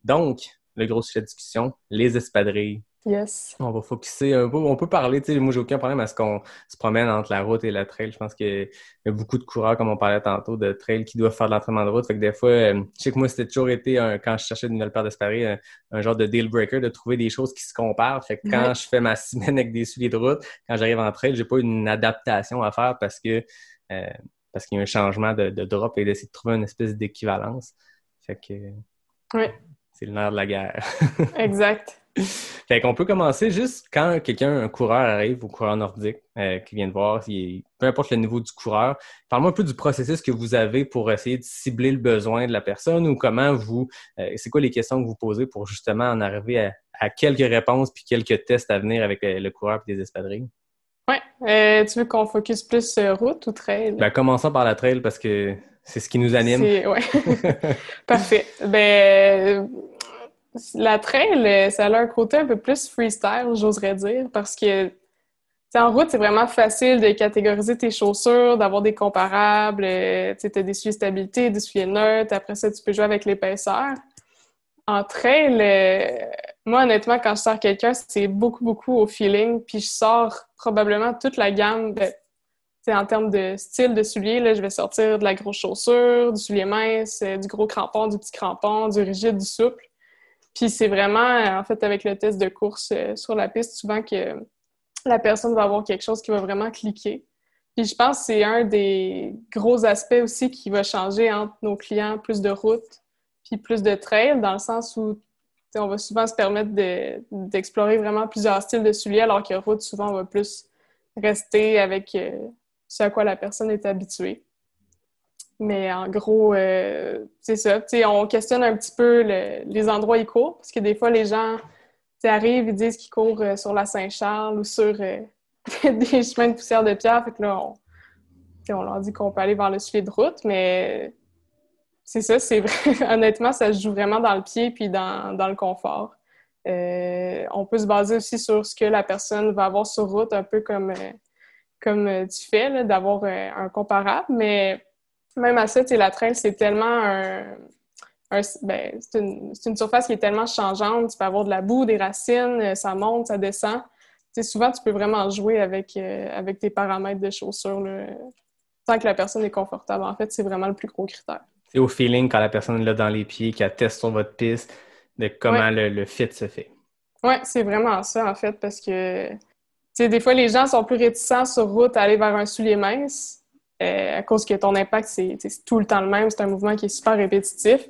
Donc, le gros sujet de discussion, les espadrilles. Yes. On va focuser un peu. On peut parler, tu sais, moi, j'ai aucun problème à ce qu'on se promène entre la route et la trail. Je pense qu'il y a beaucoup de coureurs, comme on parlait tantôt, de trail qui doivent faire de l'entraînement de route. Fait que des fois, euh, je sais que moi, c'était toujours été, un- quand je cherchais une nouvelle paire d'espadrilles, un, un genre de deal breaker de trouver des choses qui se comparent. Fait que quand je fais ma semaine avec des souliers de route, quand j'arrive en trail, j'ai pas une adaptation à faire parce que euh, parce qu'il y a un changement de, de drop et d'essayer de trouver une espèce d'équivalence. Fait que Ouais. c'est le nerf de la guerre. Exact. Fait qu'on peut commencer juste quand quelqu'un, un coureur arrive au coureur nordique, euh, qui vient de voir, il peu importe le niveau du coureur, parle-moi un peu du processus que vous avez pour essayer de cibler le besoin de la personne ou comment vous, euh, c'est quoi les questions que vous posez pour justement en arriver à, à quelques réponses puis quelques tests à venir avec le coureur et des espadrilles? Ouais. Euh, tu veux qu'on focus plus euh, route ou trail? Ben, commençons par la trail parce que c'est ce qui nous anime. Ouais. Parfait. Ben, la trail, euh, ça a un côté un peu plus freestyle, j'oserais dire, parce que en route, c'est vraiment facile de catégoriser tes chaussures, d'avoir des comparables. euh, Tu as des stabilité, des souliers neutres. Après ça, tu peux jouer avec l'épaisseur. En trail, euh, moi, honnêtement, quand je sors quelqu'un, c'est beaucoup, beaucoup au feeling. Puis je sors probablement toute la gamme. en termes de style de soulier, là, je vais sortir de la grosse chaussure, du soulier mince, du gros crampon, du petit crampon, du rigide, du souple. Puis c'est vraiment, en fait, avec le test de course euh, sur la piste, souvent que la personne va avoir quelque chose qui va vraiment cliquer. Puis je pense que c'est un des gros aspects aussi qui va changer entre nos clients, plus de route puis plus de trail, dans le sens où on va souvent se permettre de- d'explorer vraiment plusieurs styles de souliers, alors que route, souvent, on va plus rester avec euh, ce à quoi la personne est habituée. Mais en gros, euh, c'est ça. Tu sais, on questionne un petit peu le- les endroits où ils courent, parce que des fois, les gens arrivent, ils disent qu'ils courent euh, sur la Saint-Charles ou sur euh, des chemins de poussière de pierre. Fait que là, on, on leur dit qu'on peut aller vers le soulier de route, mais c'est ça, c'est vrai. Honnêtement, ça se joue vraiment dans le pied puis dans, dans le confort. Euh, on peut se baser aussi sur ce que la personne va avoir sur route, un peu comme, comme tu fais, d'avoir un comparable. Mais même à ça, la trail, c'est tellement un. un- ben, c'est une, surface qui est tellement changeante. Tu peux avoir de la boue, des racines, euh, ça monte, ça descend. Tu sais, souvent, tu peux vraiment jouer avec, euh, avec tes paramètres de chaussures, là, tant que la personne est confortable. En fait, c'est vraiment le plus gros critère. C'est au feeling quand la personne l'a dans les pieds, qu'elle teste sur votre piste, de comment Ouais. le, le fit se fait. Oui, c'est vraiment ça, en fait, parce que tu sais, des fois, les gens sont plus réticents sur route à aller vers un soulier mince euh, à cause que ton impact, c'est tout le temps le même. C'est un mouvement qui est super répétitif.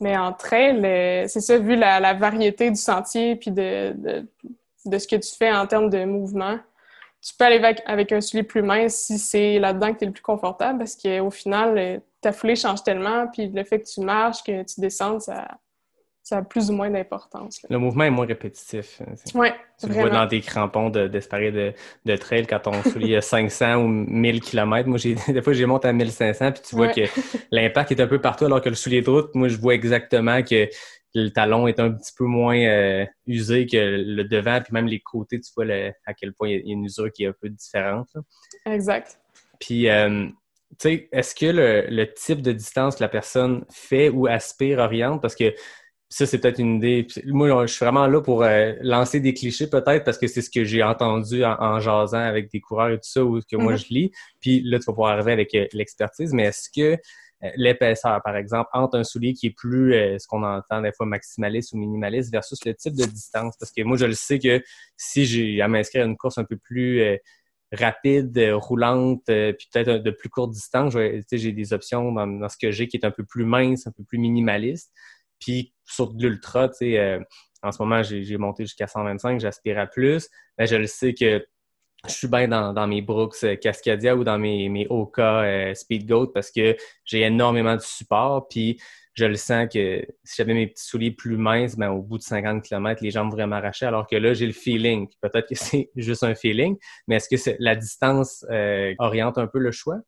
Mais en trail, euh, c'est ça, vu la, variété du sentier puis de, de, de ce que tu fais en termes de mouvement, tu peux aller avec, avec un soulier plus mince si c'est là-dedans que tu es le plus confortable parce qu'au final, euh, ta foulée change tellement, puis le fait que tu marches, que tu descendes, ça, ça a plus ou moins d'importance. Le mouvement est moins répétitif. hein, Ouais, Tu le vois dans tes crampons de- d'espérer de, de trail quand ton soulier a 500 ou 1000 km. Moi, des fois, j'ai monté à 1500 puis tu vois Ouais. que l'impact est un peu partout alors que le soulier de route, moi, je vois exactement que le talon est un petit peu moins euh, usé que le devant puis même les côtés, tu vois le- à quel point il y a- une usure qui est un peu différente. là. Exact. Puis, euh, tu sais, est-ce que le, le type de distance que la personne fait ou aspire oriente? Parce que ça, c'est peut-être une idée. Moi, je suis vraiment là pour euh, lancer des clichés peut-être parce que c'est ce que j'ai entendu en, en jasant avec des coureurs et tout ça ou que moi Mhm. je lis. Puis là, tu vas pouvoir arriver avec euh, l'expertise. Mais est-ce que euh, l'épaisseur, par exemple, entre un soulier qui est plus, ce qu'on entend des fois, maximaliste ou minimaliste versus le type de distance? Parce que moi, je le sais que si j'ai à m'inscrire à une course un peu plus rapide, roulante, puis peut-être de plus courte distance. J'ai des options dans, dans ce que j'ai qui est un peu plus mince, un peu plus minimaliste. Puis sur de l'ultra, tu sais, euh, en ce moment, j'ai monté jusqu'à 125, j'aspire à plus. Mais je le sais que je suis bien dans, mes Brooks euh, Cascadia ou dans mes, Oka euh, Speed Goat parce que j'ai énormément de support. Puis je le sens que si j'avais mes petits souliers plus minces, ben, au bout de 50 km, les jambes vraiment arrachées. Alors que là, j'ai le feeling. Peut-être que c'est juste un feeling, mais est-ce que la distance euh, oriente un peu le choix?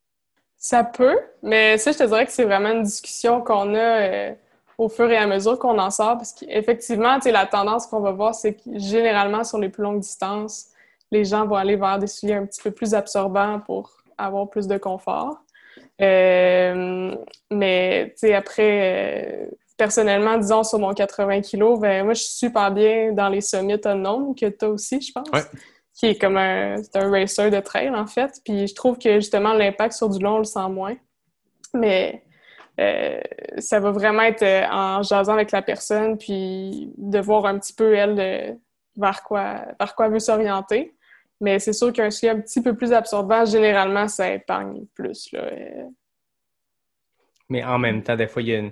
Ça peut, mais ça, je te dirais que c'est vraiment une discussion qu'on a au fur et à mesure qu'on en sort, parce qu'effectivement, tu sais, la tendance qu'on va voir, c'est que généralement, sur les plus longues distances, les gens vont aller vers des souliers un petit peu plus absorbants pour avoir plus de confort. Euh, mais, tu sais, après, euh, personnellement, disons, sur mon 80 kg, ben, moi, je suis super bien dans les summits unknown que tu as aussi, je pense Ouais. qui est comme un, c'est un racer de trail, en fait. Puis je trouve que justement, l'impact sur du long, on le sent moins. Mais euh, ça va vraiment être euh, en jasant avec la personne, puis de voir un petit peu, elle, euh, vers quoi, vers quoi elle veut s'orienter. Mais c'est sûr qu'un soulier un petit peu plus absorbant, généralement, ça épargne plus. Mais en même temps, des fois, il y a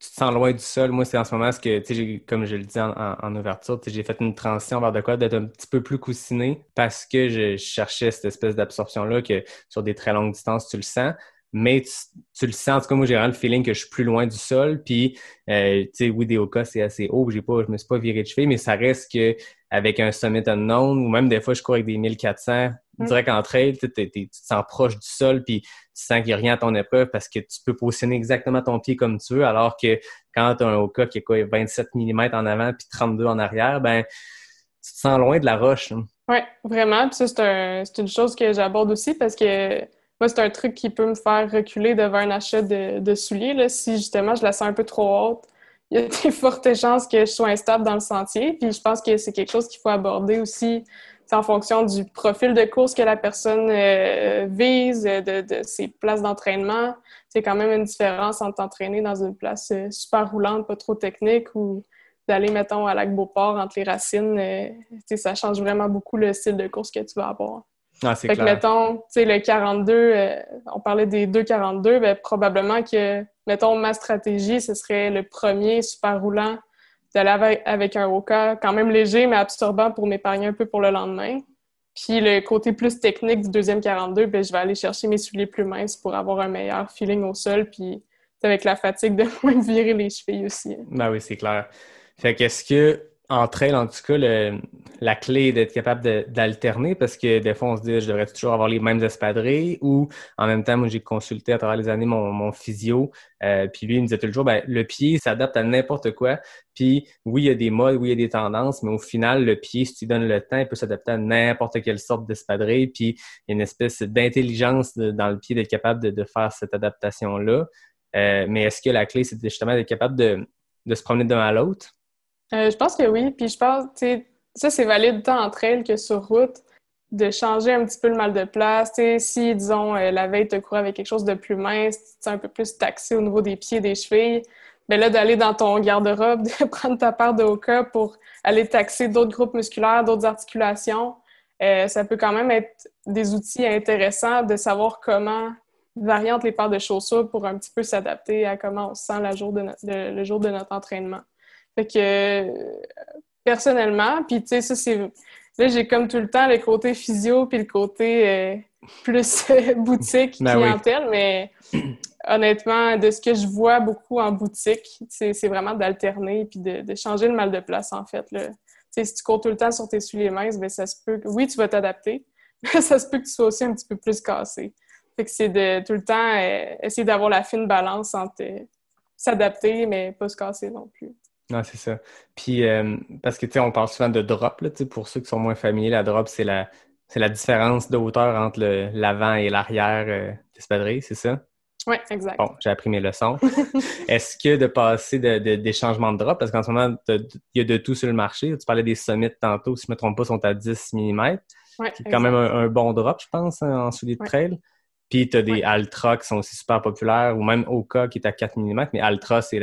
tu te sens loin du sol. Moi, c'est en ce moment ce que, comme je le dis en, en- ouverture, j'ai fait une transition vers de quoi d'être un petit peu plus coussiné parce que je cherchais cette espèce d'absorption-là que sur des très longues distances, tu le sens. Mais tu, tu le sens, en tout cas, moi, j'ai vraiment le feeling que je suis plus loin du sol. Puis, euh, tu sais, oui, des Oka, c'est assez haut. J'ai pas, je me suis pas viré de cheville, mais ça reste que avec un Summit Unknown, ou même des fois, je cours avec des 1400, Mm. direct en trail, tu te sens proche du sol, puis tu sens qu'il n'y a rien à ton épreuve parce que tu peux positionner exactement ton pied comme tu veux, alors que quand tu as un Oka qui est quoi, 27 mm en avant puis 32 en arrière, ben tu te sens loin de la roche. hein. Oui, vraiment. Puis ça, c'est un- c'est une chose que j'aborde aussi parce que moi, c'est un truc qui peut me faire reculer devant un achat de, souliers. Si justement je la sens un peu trop haute, il y a des fortes chances que je sois instable dans le sentier. Puis je pense que c'est quelque chose qu'il faut aborder aussi c'est en fonction du profil de course que la personne euh, vise, de, ses places d'entraînement. C'est quand même une différence entre t'entraîner dans une place euh, super roulante, pas trop technique, ou d'aller, mettons, à Lac-Beauport entre les racines. euh, ça change vraiment beaucoup le style de course que tu vas avoir. Ah, c'est Fait que, mettons, tu sais, le 42, euh, on parlait des 2,42, ben, probablement que, mettons, ma stratégie, ce serait le premier super roulant d'aller avec, avec un Oka quand même léger, mais absorbant pour m'épargner un peu pour le lendemain. Puis le côté plus technique du deuxième 42, ben, je vais aller chercher mes souliers plus minces pour avoir un meilleur feeling au sol, puis avec la fatigue de moins virer les chevilles aussi. Ben oui, c'est clair. Fait qu'est-ce que, en trail, en tout cas, le- la clé d'être capable d'alterner parce que des fois, on se dit, je devrais toujours avoir les mêmes espadrilles ou en même temps, moi, j'ai consulté à travers les années mon, mon physio. euh, puis lui, il me disait toujours, ben, le pied s'adapte à n'importe quoi. Puis oui, il y a des modes, oui, il y a des tendances, mais au final, le pied, si tu donnes le temps, il peut s'adapter à n'importe quelle sorte d'espadrille. Puis il y a une espèce d'intelligence dans le pied d'être capable de, de faire cette adaptation-là. Euh, mais est-ce que la clé, c'est justement d'être capable de, de se promener d'un à l'autre? Euh, je pense que oui. Puis je pense, tu sais, ça, c'est valide tant en trail que sur route, de changer un petit peu le mal de place. Tu sais, si, disons, euh, la veille, tu couru avec quelque chose de plus mince, tu un peu plus taxé au niveau des pieds, des chevilles, ben là, d'aller dans ton garde-robe, de prendre ta paire de Oka pour aller taxer d'autres groupes musculaires, d'autres articulations, euh, ça peut quand même être des outils intéressants de savoir comment varier entre les paires de chaussures pour un petit peu s'adapter à comment on se sent le jour de notre entraînement. Fait que personnellement, puis tu sais, ça c'est. Là, j'ai comme tout le temps le côté physio puis le côté euh, plus boutique, Ben oui. clientèle, mais honnêtement, de ce que je vois beaucoup en boutique, c'est c'est vraiment d'alterner puis de, de changer le mal de place, en fait. Là. Tu sais, si tu cours tout le temps sur tes souliers minces, ben, ça se peut que, oui, tu vas t'adapter, mais ça se peut que tu sois aussi un petit peu plus cassé. Fait que c'est de tout le temps euh, essayer d'avoir la fine balance entre euh, s'adapter, mais pas se casser non plus. Non, c'est ça. Puis, euh, parce que, tu sais, on parle souvent de drop, là, pour ceux qui sont moins familiers, la drop, c'est la, c'est la différence de hauteur entre le- l'avant et l'arrière euh, d'espadrille, c'est ça? Oui, exact. Bon, j'ai appris mes leçons. Est-ce que de passer de, de- des changements de drop, parce qu'en ce moment, il y a de tout sur le marché. Tu parlais des summits tantôt, si je ne me trompe pas, sont à 10 mm. Ouais, C'est quand même un, un bon drop, je pense, hein, en souliers de Ouais. trail. Puis tu as des Ouais. Altra qui sont aussi super populaires, ou même Oka qui est à 4 mm, mais Altra, c'est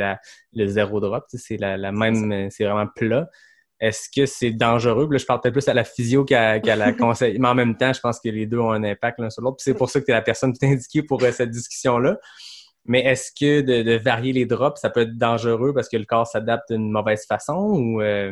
le zéro drop, c'est la, la même, c'est vraiment plat. Est-ce que c'est dangereux? Là, je parle peut-être plus à la physio qu'à la conseil. Mais en même temps, je pense que les deux ont un impact l'un sur l'autre. Puis c'est pour ça que tu es la personne plus indiquée pour euh, cette discussion-là. Mais est-ce que de, de varier les drops, ça peut être dangereux parce que le corps s'adapte d'une mauvaise façon ou euh,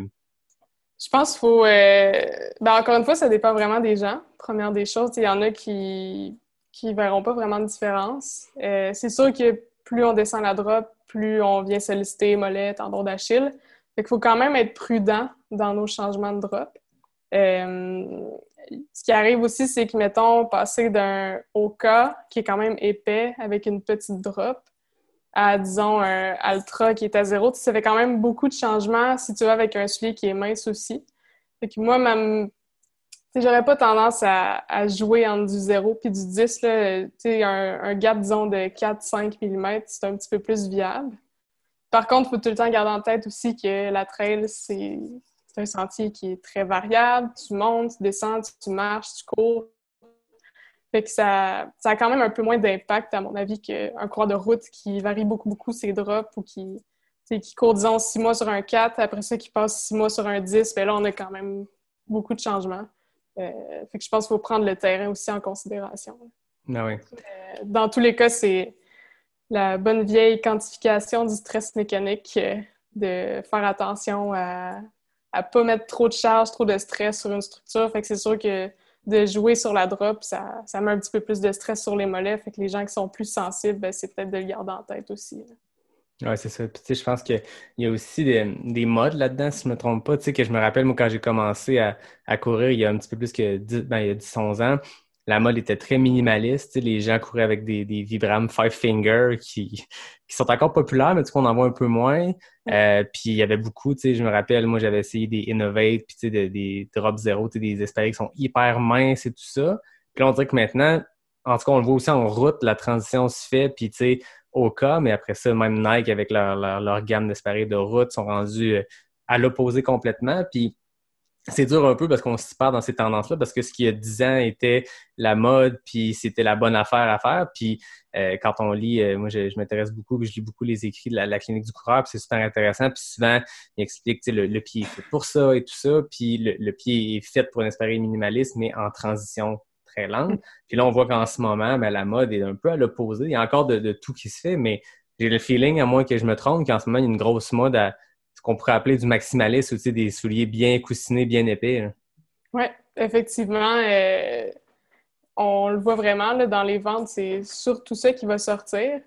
Je pense qu'il faut. euh, ben, encore une fois, ça dépend vraiment des gens. Première des choses, il y en a qui qui verront pas vraiment de différence. Euh, c'est sûr que plus on descend la drop, plus on vient solliciter mollets, tendons d'Achille. Fait qu'il faut quand même être prudent dans nos changements de drop. Euh, ce qui arrive aussi, c'est que, mettons, passer d'un Oka, qui est quand même épais, avec une petite drop, à, disons, un Altra qui est à zéro, ça fait quand même beaucoup de changements si tu vas avec un soulier qui est mince aussi. Fait moi, ma, j'aurais pas tendance à, jouer entre du 0 puis du 10. Là. Un, un gap, disons, de 4-5 mm, c'est un petit peu plus viable. Par contre, il faut tout le temps garder en tête aussi que la trail, c'est un sentier qui est très variable. Tu montes, tu descends, tu, marches, tu cours. Fait que ça, ça a quand même un peu moins d'impact, à mon avis, qu'un coureur de route qui varie beaucoup, beaucoup ses drops ou qui, qui court, disons, 6 mois sur un 4, après ça, qui passe 6 mois sur un 10. Ben là, on a quand même beaucoup de changements. Euh, fait que je pense qu'il faut prendre le terrain aussi en considération. oui. Euh, Dans tous les cas, c'est la bonne vieille quantification du stress mécanique, euh, de faire attention à ne pas mettre trop de charge, trop de stress sur une structure. Fait que c'est sûr que de jouer sur la drop, ça, ça met un petit peu plus de stress sur les mollets. Fait que les gens qui sont plus sensibles, ben, c'est peut-être de le garder en tête aussi. Oui, c'est ça. Puis, tu sais, je pense qu'il y a aussi des, des modes là-dedans, si je ne me trompe pas. Tu sais, que je me rappelle, moi, quand j'ai commencé à, à courir il y a un petit peu plus que 10, ben, il y a 10-11 ans, la mode était très minimaliste. Tu sais, les gens couraient avec des, des Vibram Five Finger qui, qui sont encore populaires, mais tu qu'on en voit un peu moins. Euh, puis il y avait beaucoup, tu sais, je me rappelle, moi, j'avais essayé des Innovate, puis tu sais, des, des Drop Zero, tu sais, des espérés qui sont hyper minces et tout ça. Puis là, on dirait que maintenant, en tout cas, on le voit aussi en route, la transition se fait, puis tu sais, au cas, mais après ça, même Nike, avec leur, leur, leur gamme d'espérés de route, sont rendus euh, à l'opposé complètement. Puis c'est dur un peu parce qu'on s'y perd dans ces tendances-là, parce que ce qui y a 10 ans était la mode, puis c'était la bonne affaire à faire. Puis euh, quand on lit, euh, moi je, je m'intéresse beaucoup, je lis beaucoup les écrits de la, la clinique du coureur, puis c'est super intéressant. Puis souvent, il explique le, le pied est fait pour ça et tout ça, puis le, le pied est fait pour un espéré minimaliste, mais en transition très lente. Puis là, on voit qu'en ce moment, ben, la mode est un peu à l'opposé. Il y a encore de, tout qui se fait, mais j'ai le feeling, à moins que je me trompe, qu'en ce moment, il y a une grosse mode à ce qu'on pourrait appeler du maximaliste, ou des souliers bien coussinés, bien épais. Oui, effectivement. euh, on le voit vraiment là, dans les ventes, c'est surtout ça qui va sortir.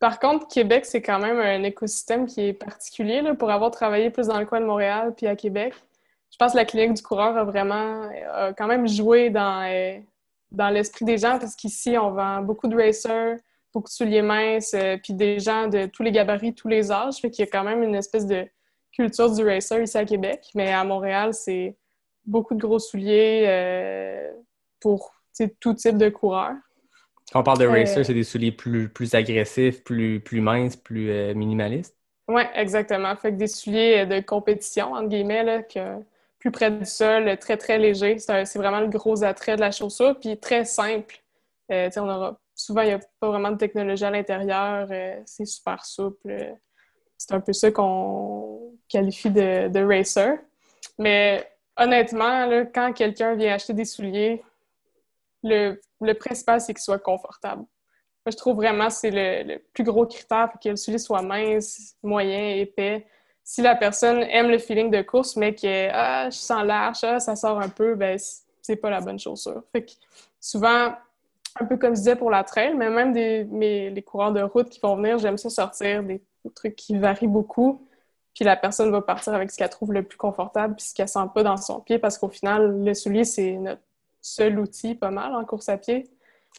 Par contre, Québec, c'est quand même un écosystème qui est particulier là, pour avoir travaillé plus dans le coin de Montréal puis à Québec. Je pense que la clinique du coureur a vraiment a quand même joué dans, euh, dans l'esprit des gens parce qu'ici, on vend beaucoup de racers, beaucoup de souliers minces, euh, puis des gens de tous les gabarits, tous les âges. Fait qu'il y a quand même une espèce de culture du racer ici à Québec. Mais à Montréal, c'est beaucoup de gros souliers euh, pour tout type de coureur. Quand on parle de Euh, racer, c'est des souliers plus, plus agressifs, plus, plus minces, plus minimalistes? Oui, exactement. Fait que des souliers de compétition, entre guillemets, là, que plus près du sol, très, très léger. C'est vraiment le gros attrait de la chaussure, puis très simple. Euh, on aura, souvent, il n'y a pas vraiment de technologie à l'intérieur. euh, c'est super souple. C'est un peu ça qu'on qualifie de, de racer. Mais honnêtement, quand quelqu'un vient acheter des souliers, le, le principal, c'est qu'ils soient confortables. Moi, je trouve vraiment que c'est le, le plus gros critère pour que le soulier soit mince, moyen, épais. Si la personne aime le feeling de course, mais que ah, je sens large, ah, ça sort un peu, ben c'est pas la bonne chaussure. Fait que souvent, un peu comme je disais pour la trail, mais même des, mes, les coureurs de route qui vont venir, j'aime ça sortir des, trucs qui varient beaucoup. Puis la personne va partir avec ce qu'elle trouve le plus confortable puis ce qu'elle sent pas dans son pied parce qu'au final, le soulier, c'est notre seul outil pas mal en course à pied.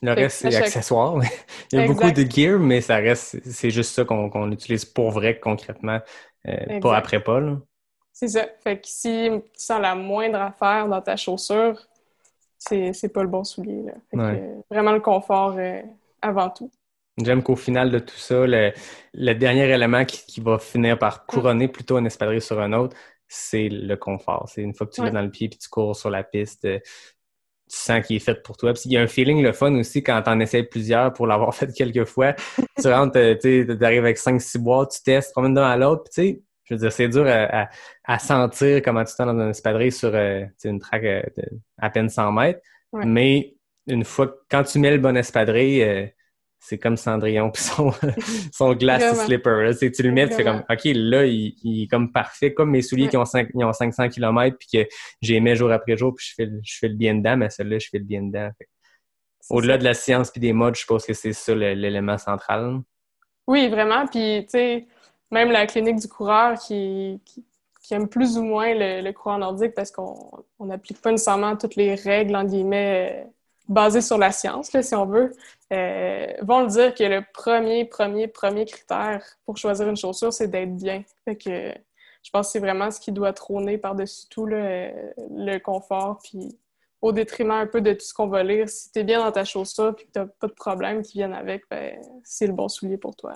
Le reste, c'est chaque... accessoire. Il y a beaucoup de gear, mais ça reste, c'est juste ça qu'on qu utilise pour vrai concrètement, euh, pas après pas. C'est ça. Fait que si tu sens la moindre affaire dans ta chaussure, c'est pas le bon soulier. Là. Ouais. Que, vraiment le confort euh, avant tout. J'aime qu'au final de tout ça, le, le dernier élément qui, qui, va finir par couronner plutôt un espadrille sur un autre, c'est le confort. C'est une fois que tu ouais. l'as dans le pied puis tu cours sur la piste, tu sens qu'il est fait pour toi. Puis il y a un feeling le fun aussi quand t'en essaies plusieurs pour l'avoir fait quelques fois. tu rentres, tu arrives avec 5-6 boîtes, tu testes, tu promènes d'un à l'autre, puis tu sais, je veux dire, c'est dur à, à, à, sentir comment tu t'es dans un espadrille sur euh, une traque euh, de à peine 100 mètres. Ouais. Mais une fois, quand tu mets le bon espadrille, euh, c'est comme Cendrillon puis son, son glass slipper. Là. Tu le mets, tu fais comme, OK, là, il, il, est comme parfait, comme mes souliers ouais. qui ont, 5, ils ont 500 km puis que j'aimais jour après jour puis je fais, je fais le bien dedans, mais celle-là, je fais le bien dedans. Au-delà de la science puis des modes, je pense que c'est ça l'élément central. Oui, vraiment. Puis, tu sais, même la clinique du coureur qui, qui, qui aime plus ou moins le, le coureur nordique parce qu'on n'applique pas nécessairement toutes les règles, en guillemets, basées sur la science, si on veut, euh, vont le dire que le premier, premier, premier critère pour choisir une chaussure, c'est d'être bien. Fait que je pense que c'est vraiment ce qui doit trôner par-dessus tout, là, le confort, puis au détriment un peu de tout ce qu'on va lire. Si tu es bien dans ta chaussure et que tu n'as pas de problème qui viennent avec, ben, c'est le bon soulier pour toi.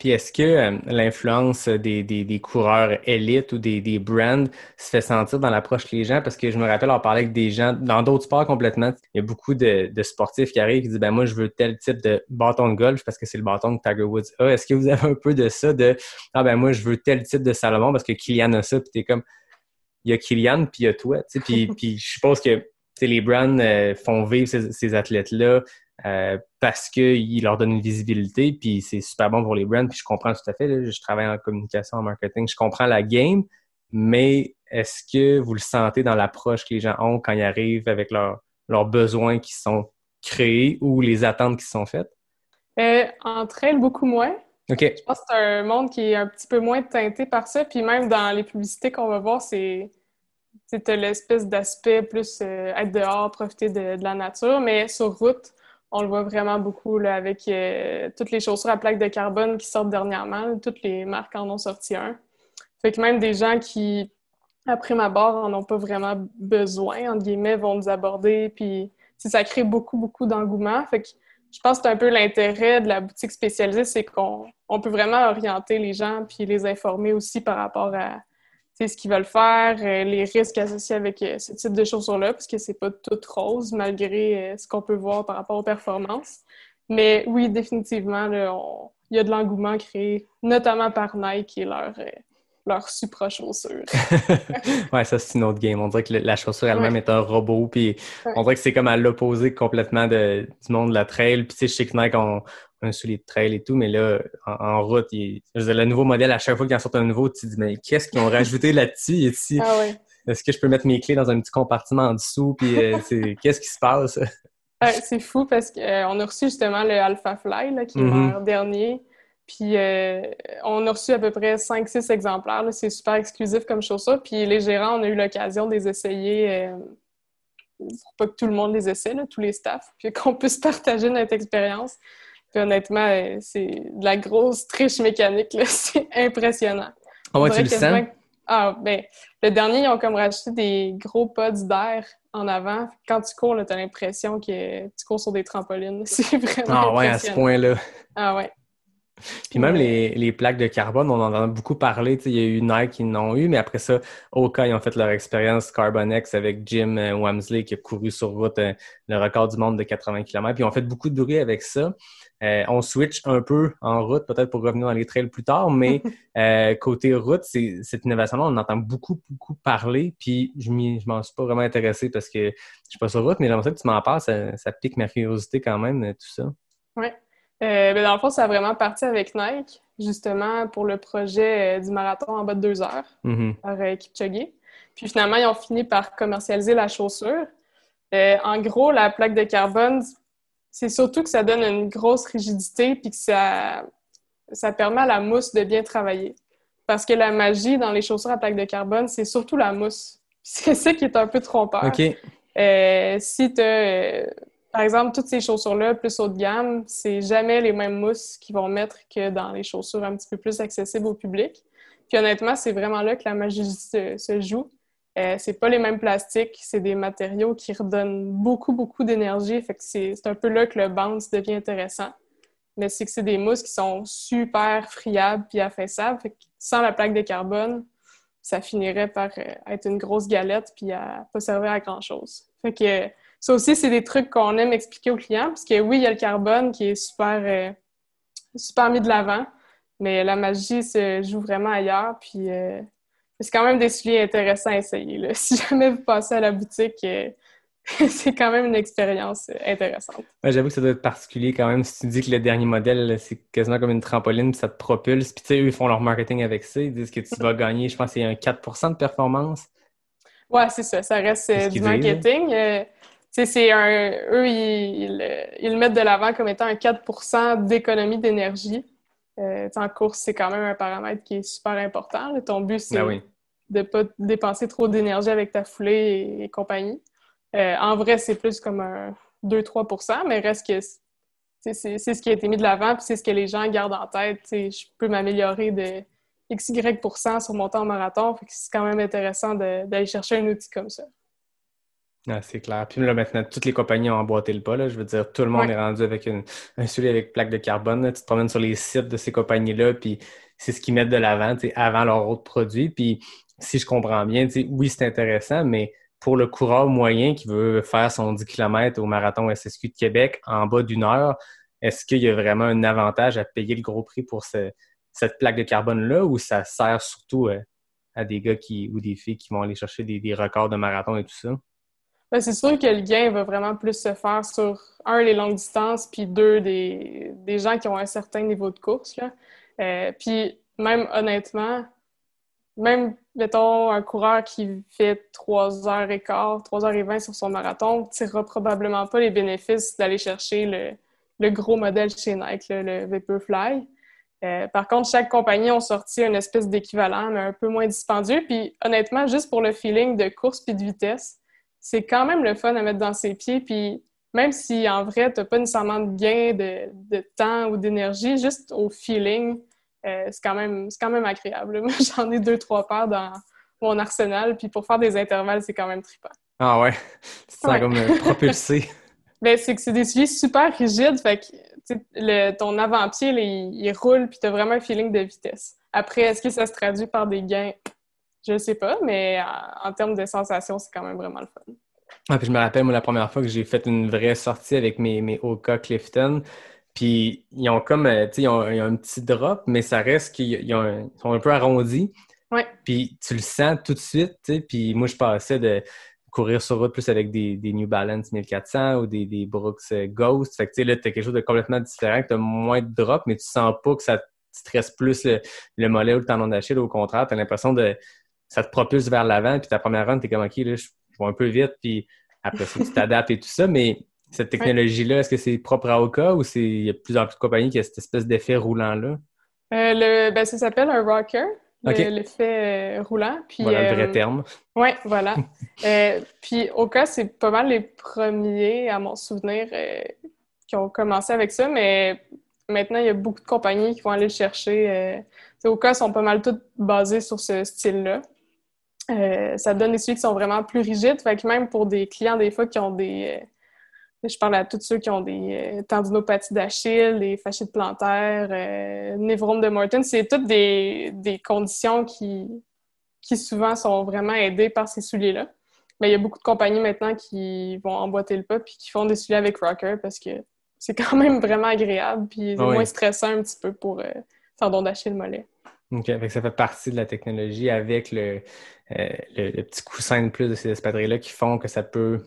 Puis est-ce que euh, l'influence des, des, des, coureurs élites ou des, des brands se fait sentir dans l'approche les gens? Parce que je me rappelle en parler avec des gens dans d'autres sports complètement. Il y a beaucoup de, de, sportifs qui arrivent qui disent ben moi je veux tel type de bâton de golf parce que c'est le bâton que Tiger Woods a. Est-ce que vous avez un peu de ça de ah ben moi je veux tel type de Salomon parce que Kylian a ça puis t'es comme il y a Kylian puis il y a toi. Puis, puis je suppose que les brands euh, font vivre ces, ces athlètes-là euh, parce qu'ils leur donnent une visibilité, puis c'est super bon pour les brands, puis je comprends tout à fait. Là, je travaille en communication, en marketing, je comprends la game, mais est-ce que vous le sentez dans l'approche que les gens ont quand ils arrivent avec leurs leurs besoins qui sont créés ou les attentes qui sont faites? Euh, entre elles, beaucoup moins. Okay. Je pense que c'est un monde qui est un petit peu moins teinté par ça. Puis même dans les publicités qu'on va voir, c'est tu l'espèce d'aspect plus euh, être dehors, profiter de, la nature. Mais sur route, on le voit vraiment beaucoup là, avec euh, toutes les chaussures à plaque de carbone qui sortent dernièrement. Toutes les marques en ont sorti un. Fait que même des gens qui, après ma barre, en ont pas vraiment besoin, entre guillemets, vont nous aborder. Puis ça crée beaucoup, beaucoup d'engouement. Fait que je pense que c'est un peu l'intérêt de la boutique spécialisée, c'est qu'on on peut vraiment orienter les gens puis les informer aussi par rapport à ce qu'ils veulent faire, euh, les risques associés avec euh, ce type de chaussures-là, parce que c'est pas tout rose malgré euh, ce qu'on peut voir par rapport aux performances. Mais oui, définitivement, là, on... il y a de l'engouement créé, notamment par Nike et leur, leur supra chaussure. ouais, ça c'est une autre game. On dirait que la chaussure elle-même ouais. est un robot, puis ouais. on dirait que c'est comme à l'opposé complètement de, du monde de la trail. Puis tu sais, que Nike ont un de trail et tout, mais là, en, en route, il, je dire, le nouveau modèle, à chaque fois qu'il en sort un nouveau, tu te dis, mais qu'est-ce qu'ils ont rajouté là-dessus? Ici? Ah ouais. Est-ce que je peux mettre mes clés dans un petit compartiment en dessous? Puis euh, qu'est-ce qui se passe? ouais, c'est fou parce qu'on euh, a reçu justement le Alpha Fly, là, qui est mm -hmm. dernier. Puis euh, on a reçu à peu près 5-6 exemplaires. C'est super exclusif comme chaussure. Puis les gérants, on a eu l'occasion de les essayer pour pas que tout le monde les essaie, là, tous les staffs, puis qu'on puisse partager notre expérience. Puis honnêtement, euh, c'est de la grosse triche mécanique. C'est impressionnant. Ah ouais, tu le sens? Ah, ben, le dernier, ils ont comme rajouté des gros pods d'air en avant. Quand tu cours, tu as l'impression que tu cours sur des trampolines. C'est vraiment Ah ouais, à ce point-là. Ah ouais. Puis même Ouais. les, les plaques de carbone, on en a beaucoup parlé. Il y a eu Nike qui n'ont eu, mais après ça, Oka, ils ont fait leur expérience Carbonex avec Jim euh, Wamsley qui a couru sur route euh, le record du monde de 80 km. Puis ils ont fait beaucoup de bruit avec ça. Euh, on switch un peu en route, peut-être pour revenir dans les trails plus tard, mais euh, côté route, c'est, cette innovation-là, on en entend beaucoup, beaucoup parler. Puis je je m'en suis pas vraiment intéressé parce que je suis pas sur route, mais j'aimerais que tu m'en parles. Ça, ça pique ma curiosité quand même, euh, tout ça. Euh, ben, dans le fond, ça a vraiment parti avec Nike, justement, pour le projet du marathon en bas de deux heures Mhm. par euh, Kipchoge. Puis finalement, ils ont fini par commercialiser la chaussure. En gros, la plaque de carbone, c'est surtout que ça donne une grosse rigidité puis que ça, ça permet à la mousse de bien travailler. Parce que la magie dans les chaussures à plaque de carbone, c'est surtout la mousse. C'est ça qui est un peu trompeur. OK. Euh, si tu as, par exemple, toutes ces chaussures-là, plus haut de gamme, c'est jamais les mêmes mousses qu'ils vont mettre que dans les chaussures un petit peu plus accessibles au public. Puis honnêtement, c'est vraiment là que la magie se, se joue. Euh, c'est pas les mêmes plastiques, c'est des matériaux qui redonnent beaucoup, beaucoup d'énergie. Fait que c'est un peu là que le bounce devient intéressant. Mais c'est que c'est des mousses qui sont super friables puis affaissables. Fait que sans la plaque de carbone, ça finirait par euh, être une grosse galette puis à pas servir à grand chose. Fait que ça aussi, c'est des trucs qu'on aime expliquer aux clients, parce que oui, il y a le carbone qui est super, euh, super mis de l'avant, mais la magie se joue vraiment ailleurs. Puis euh, c'est quand même des souliers intéressants à essayer. là. Si jamais vous passez à la boutique, euh, c'est quand même une expérience euh, intéressante. Ouais, J'avoue que ça doit être particulier quand même. Si tu dis que le dernier modèle, c'est quasiment comme une trampoline, puis ça te propulse. Puis tu sais, eux, ils font leur marketing avec ça. Ils disent que tu vas gagner, je pense, c'est un 4% de performance. Ouais, c'est ça. Ça reste euh, C'est du disent, marketing. Euh, c'est un. Eux, ils, ils, ils le mettent de l'avant comme étant un 4% d'économie d'énergie. Euh, en course, c'est quand même un paramètre qui est super important. Ton but, c'est Ben oui. De ne pas dépenser trop d'énergie avec ta foulée et, et compagnie. Euh, en vrai, c'est plus comme un 2-3% mais reste que c'est- ce qui a été mis de l'avant, puis c'est ce que les gens gardent en tête. Je peux m'améliorer de XY sur mon temps en marathon, fait que c'est quand même intéressant d'aller chercher un outil comme ça. Ah, c'est clair. Puis là, maintenant, toutes les compagnies ont emboîté le pas. Là. Je veux dire, tout le monde Ouais. est rendu avec une, un soulier avec plaque de carbone. là. Tu te promènes sur les sites de ces compagnies-là, puis c'est ce qu'ils mettent de l'avant, avant leurs autres produits. Puis si je comprends bien, oui, c'est intéressant, mais pour le coureur moyen qui veut faire son 10 km au marathon SSQ de Québec en bas d'une heure, est-ce qu'il y a vraiment un avantage à payer le gros prix pour ce- cette plaque de carbone-là ou ça sert surtout euh, à des gars ou des filles qui vont aller chercher des, records de marathon et tout ça? Ben, c'est sûr que le gain va vraiment plus se faire sur, un, les longues distances, puis deux, des, gens qui ont un certain niveau de course. Euh, puis même honnêtement, même, mettons, un coureur qui fait 3h15, 3h20 sur son marathon ne tirera probablement pas les bénéfices d'aller chercher le, gros modèle chez Nike, le Vaporfly. Euh, par contre, chaque compagnie a sorti une espèce d'équivalent, mais un peu moins dispendieux. Puis honnêtement, juste pour le feeling de course puis de vitesse, c'est quand même le fun à mettre dans ses pieds. Puis même si en vrai, tu n'as pas nécessairement de gain de temps ou d'énergie, juste au feeling, euh, c'est quand, même- quand même agréable. Moi, j'en ai deux, trois paires dans mon arsenal. Puis pour faire des intervalles, c'est quand même trippant. Ah ouais, tu te sens Ouais. comme euh, propulsé. Ben, c'est que c'est des souliers super rigides. Fait que le, ton avant-pied, il, il roule, puis tu as vraiment un feeling de vitesse. Après, est-ce que ça se traduit par des gains? Je ne sais pas, mais en, en termes de sensations, c'est quand même vraiment le fun. Ah, puis je me rappelle, moi, la première fois que j'ai fait une vraie sortie avec mes, mes Oka Clifton, puis ils ont comme, euh, tu sais, ils ont, ils ont un petit drop, mais ça reste qu'ils sont un peu arrondis. Ouais. Puis tu le sens tout de suite, tu sais. Puis moi, je passais de courir sur route plus avec des, des New Balance 1400 ou des, des Brooks euh, Ghost. Fait que, tu sais, là, t'as quelque chose de complètement différent, que t'as moins de drop, mais tu sens pas que ça te stresse plus le, le mollet ou le tendon d'Achille. Au contraire, t'as l'impression de... Ça te propulse vers l'avant, puis ta première run, t'es comme, OK, là, je, je vais un peu vite, puis après ça, tu t'adaptes et tout ça, mais cette technologie-là, est-ce que c'est propre à Oka ou c'est il y a de plus en plus de compagnies qui ont cette espèce d'effet roulant-là? Euh, le, ben, ça s'appelle un rocker, le- Ok. l'effet euh, roulant. Puis, Voilà le vrai euh, terme. Oui, voilà. Puis Oka, c'est pas mal les premiers, à mon souvenir, qui ont commencé avec ça, mais maintenant, il y a beaucoup de compagnies qui vont aller le chercher. Oka sont pas mal toutes basées sur ce style-là. Euh, ça donne des souliers qui sont vraiment plus rigides. Fait que même pour des clients, des fois, qui ont des, euh, Je parle à tous ceux qui ont des euh, tendinopathies d'Achille, des fasciites plantaires, euh, névrome de Morton. C'est toutes des, des conditions qui, qui souvent sont vraiment aidées par ces souliers-là. Mais il y a beaucoup de compagnies maintenant qui vont emboîter le pas puis qui font des souliers avec rocker parce que c'est quand même vraiment agréable puis c'est Ah oui. moins stressant un petit peu pour euh, tendon d'Achille mollet. OK, fait que ça fait partie de la technologie avec le, euh, le, le petit coussin de plus de ces espadrilles-là qui font que ça peut,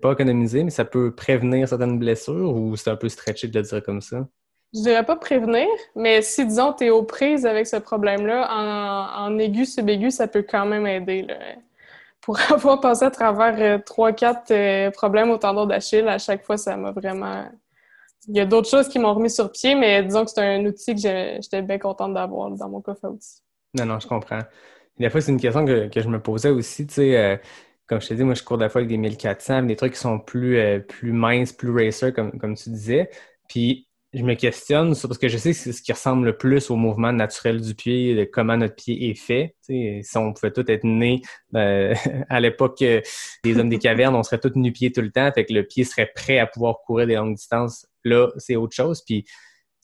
pas économiser, mais ça peut prévenir certaines blessures ou c'est un peu stretché de le dire comme ça? Je dirais pas prévenir, mais si, disons, tu es aux prises avec ce problème-là, en, en aigu, subaigu, ça peut quand même aider. là. Pour avoir passé à travers 3-4 problèmes au tendon d'Achille, à chaque fois, ça m'a vraiment... Il y a d'autres choses qui m'ont remis sur pied, mais disons que c'est un outil que j'étais bien contente d'avoir dans mon coffre à outils. Non, non, je comprends. Des fois, c'est une question que, que je me posais aussi, tu sais, euh, comme je te dis, moi, je cours des fois avec des 1400, des trucs qui sont plus, euh, plus minces, plus racer, comme, comme tu disais. Puis, je me questionne parce que je sais que c'est ce qui ressemble le plus au mouvement naturel du pied, de comment notre pied est fait. Si on pouvait tous être nés euh, à l'époque euh, des hommes des cavernes, on serait tous nu-pieds tout le temps, fait que le pied serait prêt à pouvoir courir des longues distances. Là, c'est autre chose. Puis,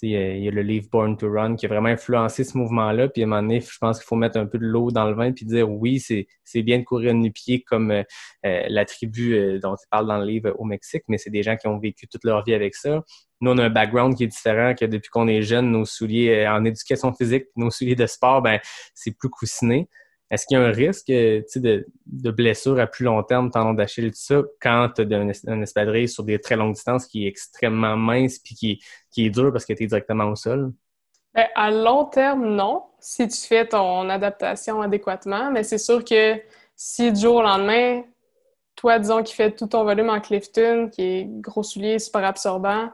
il y a- il y a le livre Born to Run qui a vraiment influencé ce mouvement-là. Puis à un moment donné, je pense qu'il faut mettre un peu de l'eau dans le vin puis dire oui, c'est bien de courir nu-pied comme euh, euh, la tribu euh, dont il parle dans le livre au Mexique, mais c'est des gens qui ont vécu toute leur vie avec ça. Nous, on a un background qui est différent, que depuis qu'on est jeune, nos souliers euh, en éducation physique, nos souliers de sport, ben c'est plus coussiné. Est-ce qu'il y a un risque euh, de, de blessure à plus long terme, tendon d'Achille tout ça, quand tu as un, un espadrille sur des très longues distances qui est extrêmement mince puis qui, qui est dur parce que tu es directement au sol? Ben, à long terme, non, si tu fais ton adaptation adéquatement, mais c'est sûr que si du jour au lendemain, toi, disons, qui fais tout ton volume en Clifton, qui est gros soulier, super absorbant,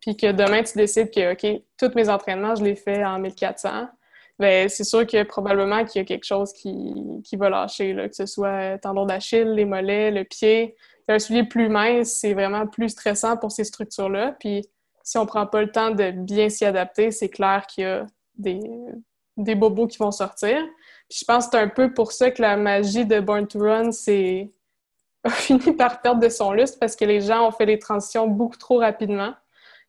puis que demain, tu décides que, OK, tous mes entraînements, je les fais en 1400, ben c'est sûr que probablement qu'il y a quelque chose qui, qui va lâcher, là, que ce soit tendon d'Achille, les mollets, le pied. Un soulier plus mince, c'est vraiment plus stressant pour ces structures-là, puis si on prend pas le temps de bien s'y adapter, c'est clair qu'il y a des, des bobos qui vont sortir. Puis je pense que c'est un peu pour ça que la magie de Born to Run c'est a fini par perdre de son lustre parce que les gens ont fait les transitions beaucoup trop rapidement.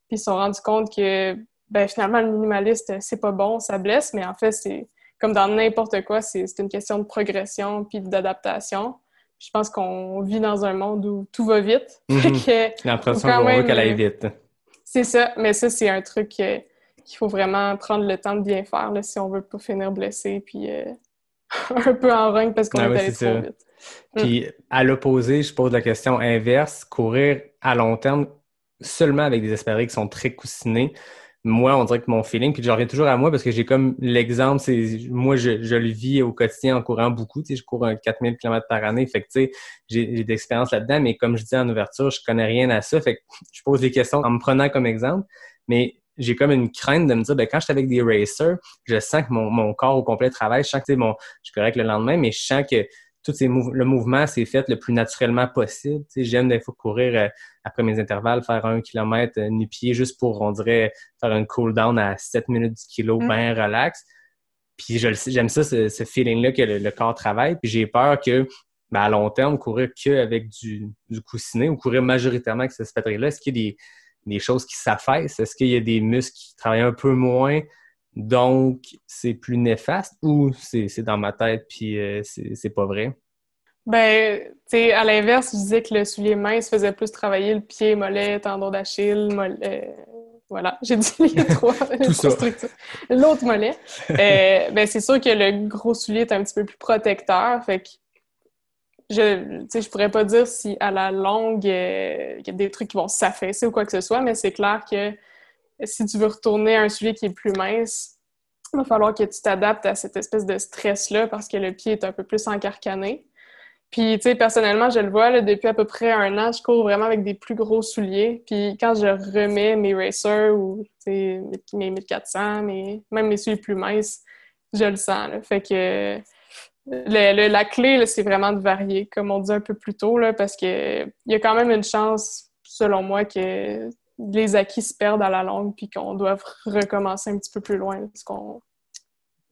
Puis ils se sont rendus compte que ben, finalement, le minimaliste, c'est pas bon, ça blesse, mais en fait, c'est comme dans n'importe quoi, c'est une question de progression puis d'adaptation. Je pense qu'on vit dans un monde où tout va vite. Que, L'impression qu'on veut qu'elle aille euh, vite. c'est ça, mais ça, c'est un truc euh, qu'il faut vraiment prendre le temps de bien faire là, si on veut pas finir blessé puis euh, un peu en rogne parce qu'on Ah est allé trop ça. vite. Puis à l'opposé, je pose la question inverse, courir à long terme seulement avec des espadrilles qui sont très coussinés. Moi, on dirait que mon feeling, puis je reviens toujours à moi parce que j'ai comme l'exemple, c'est moi, je, je le vis au quotidien en courant beaucoup. Tu sais, je cours un 4000 km par année. Fait que, tu sais, j'ai j'ai de l'expérience là-dedans, mais comme je dis en ouverture, je connais rien à ça. Fait que je pose des questions en me prenant comme exemple. Mais j'ai comme une crainte de me dire, ben, quand je suis avec des racers, je sens que mon, mon corps au complet travaille. Je sens que, tu sais, bon, je suis correct le lendemain, mais je sens que tout ces mou- le mouvement s'est fait le plus naturellement possible. Tu sais, j'aime des fois courir euh, après mes intervalles, faire un kilomètre euh, nu-pied juste pour, on dirait, faire un cool down à 7 minutes du kilo, Mm. bien relax. Puis j'aime ça, ce, ce feeling-là que le, le corps travaille. Puis j'ai peur que, ben, à long terme, courir qu'avec du, du coussinet ou courir majoritairement avec cette spatrie-là, est-ce qu'il y a des, des choses qui s'affaissent? Est-ce qu'il y a des muscles qui travaillent un peu moins? Donc, c'est plus néfaste ou c'est dans ma tête puis euh, c'est pas vrai? Ben, tu sais, à l'inverse, je disais que le soulier mince faisait plus travailler le pied, mollet, tendon d'Achille, mollet. Voilà, j'ai dit les trois. L'autre mollet. Euh, ben, c'est sûr que le gros soulier est un petit peu plus protecteur. Fait que je, tu sais, je pourrais pas dire si à la longue, euh, il y a des trucs qui vont s'affaisser ou quoi que ce soit, mais c'est clair que si tu veux retourner à un soulier qui est plus mince, il va falloir que tu t'adaptes à cette espèce de stress-là parce que le pied est un peu plus encarcané. Puis, tu sais, personnellement, je le vois, depuis à peu près un an, je cours vraiment avec des plus gros souliers. Puis, quand je remets mes racers ou, mes 1400, mes, même mes souliers plus minces, je le sens. Fait que le- la clé, c'est vraiment de varier, comme on dit un peu plus tôt, parce que il y a quand même une chance, selon moi, que les acquis se perdent à la longue puis qu'on doive recommencer un petit peu plus loin, parce qu'on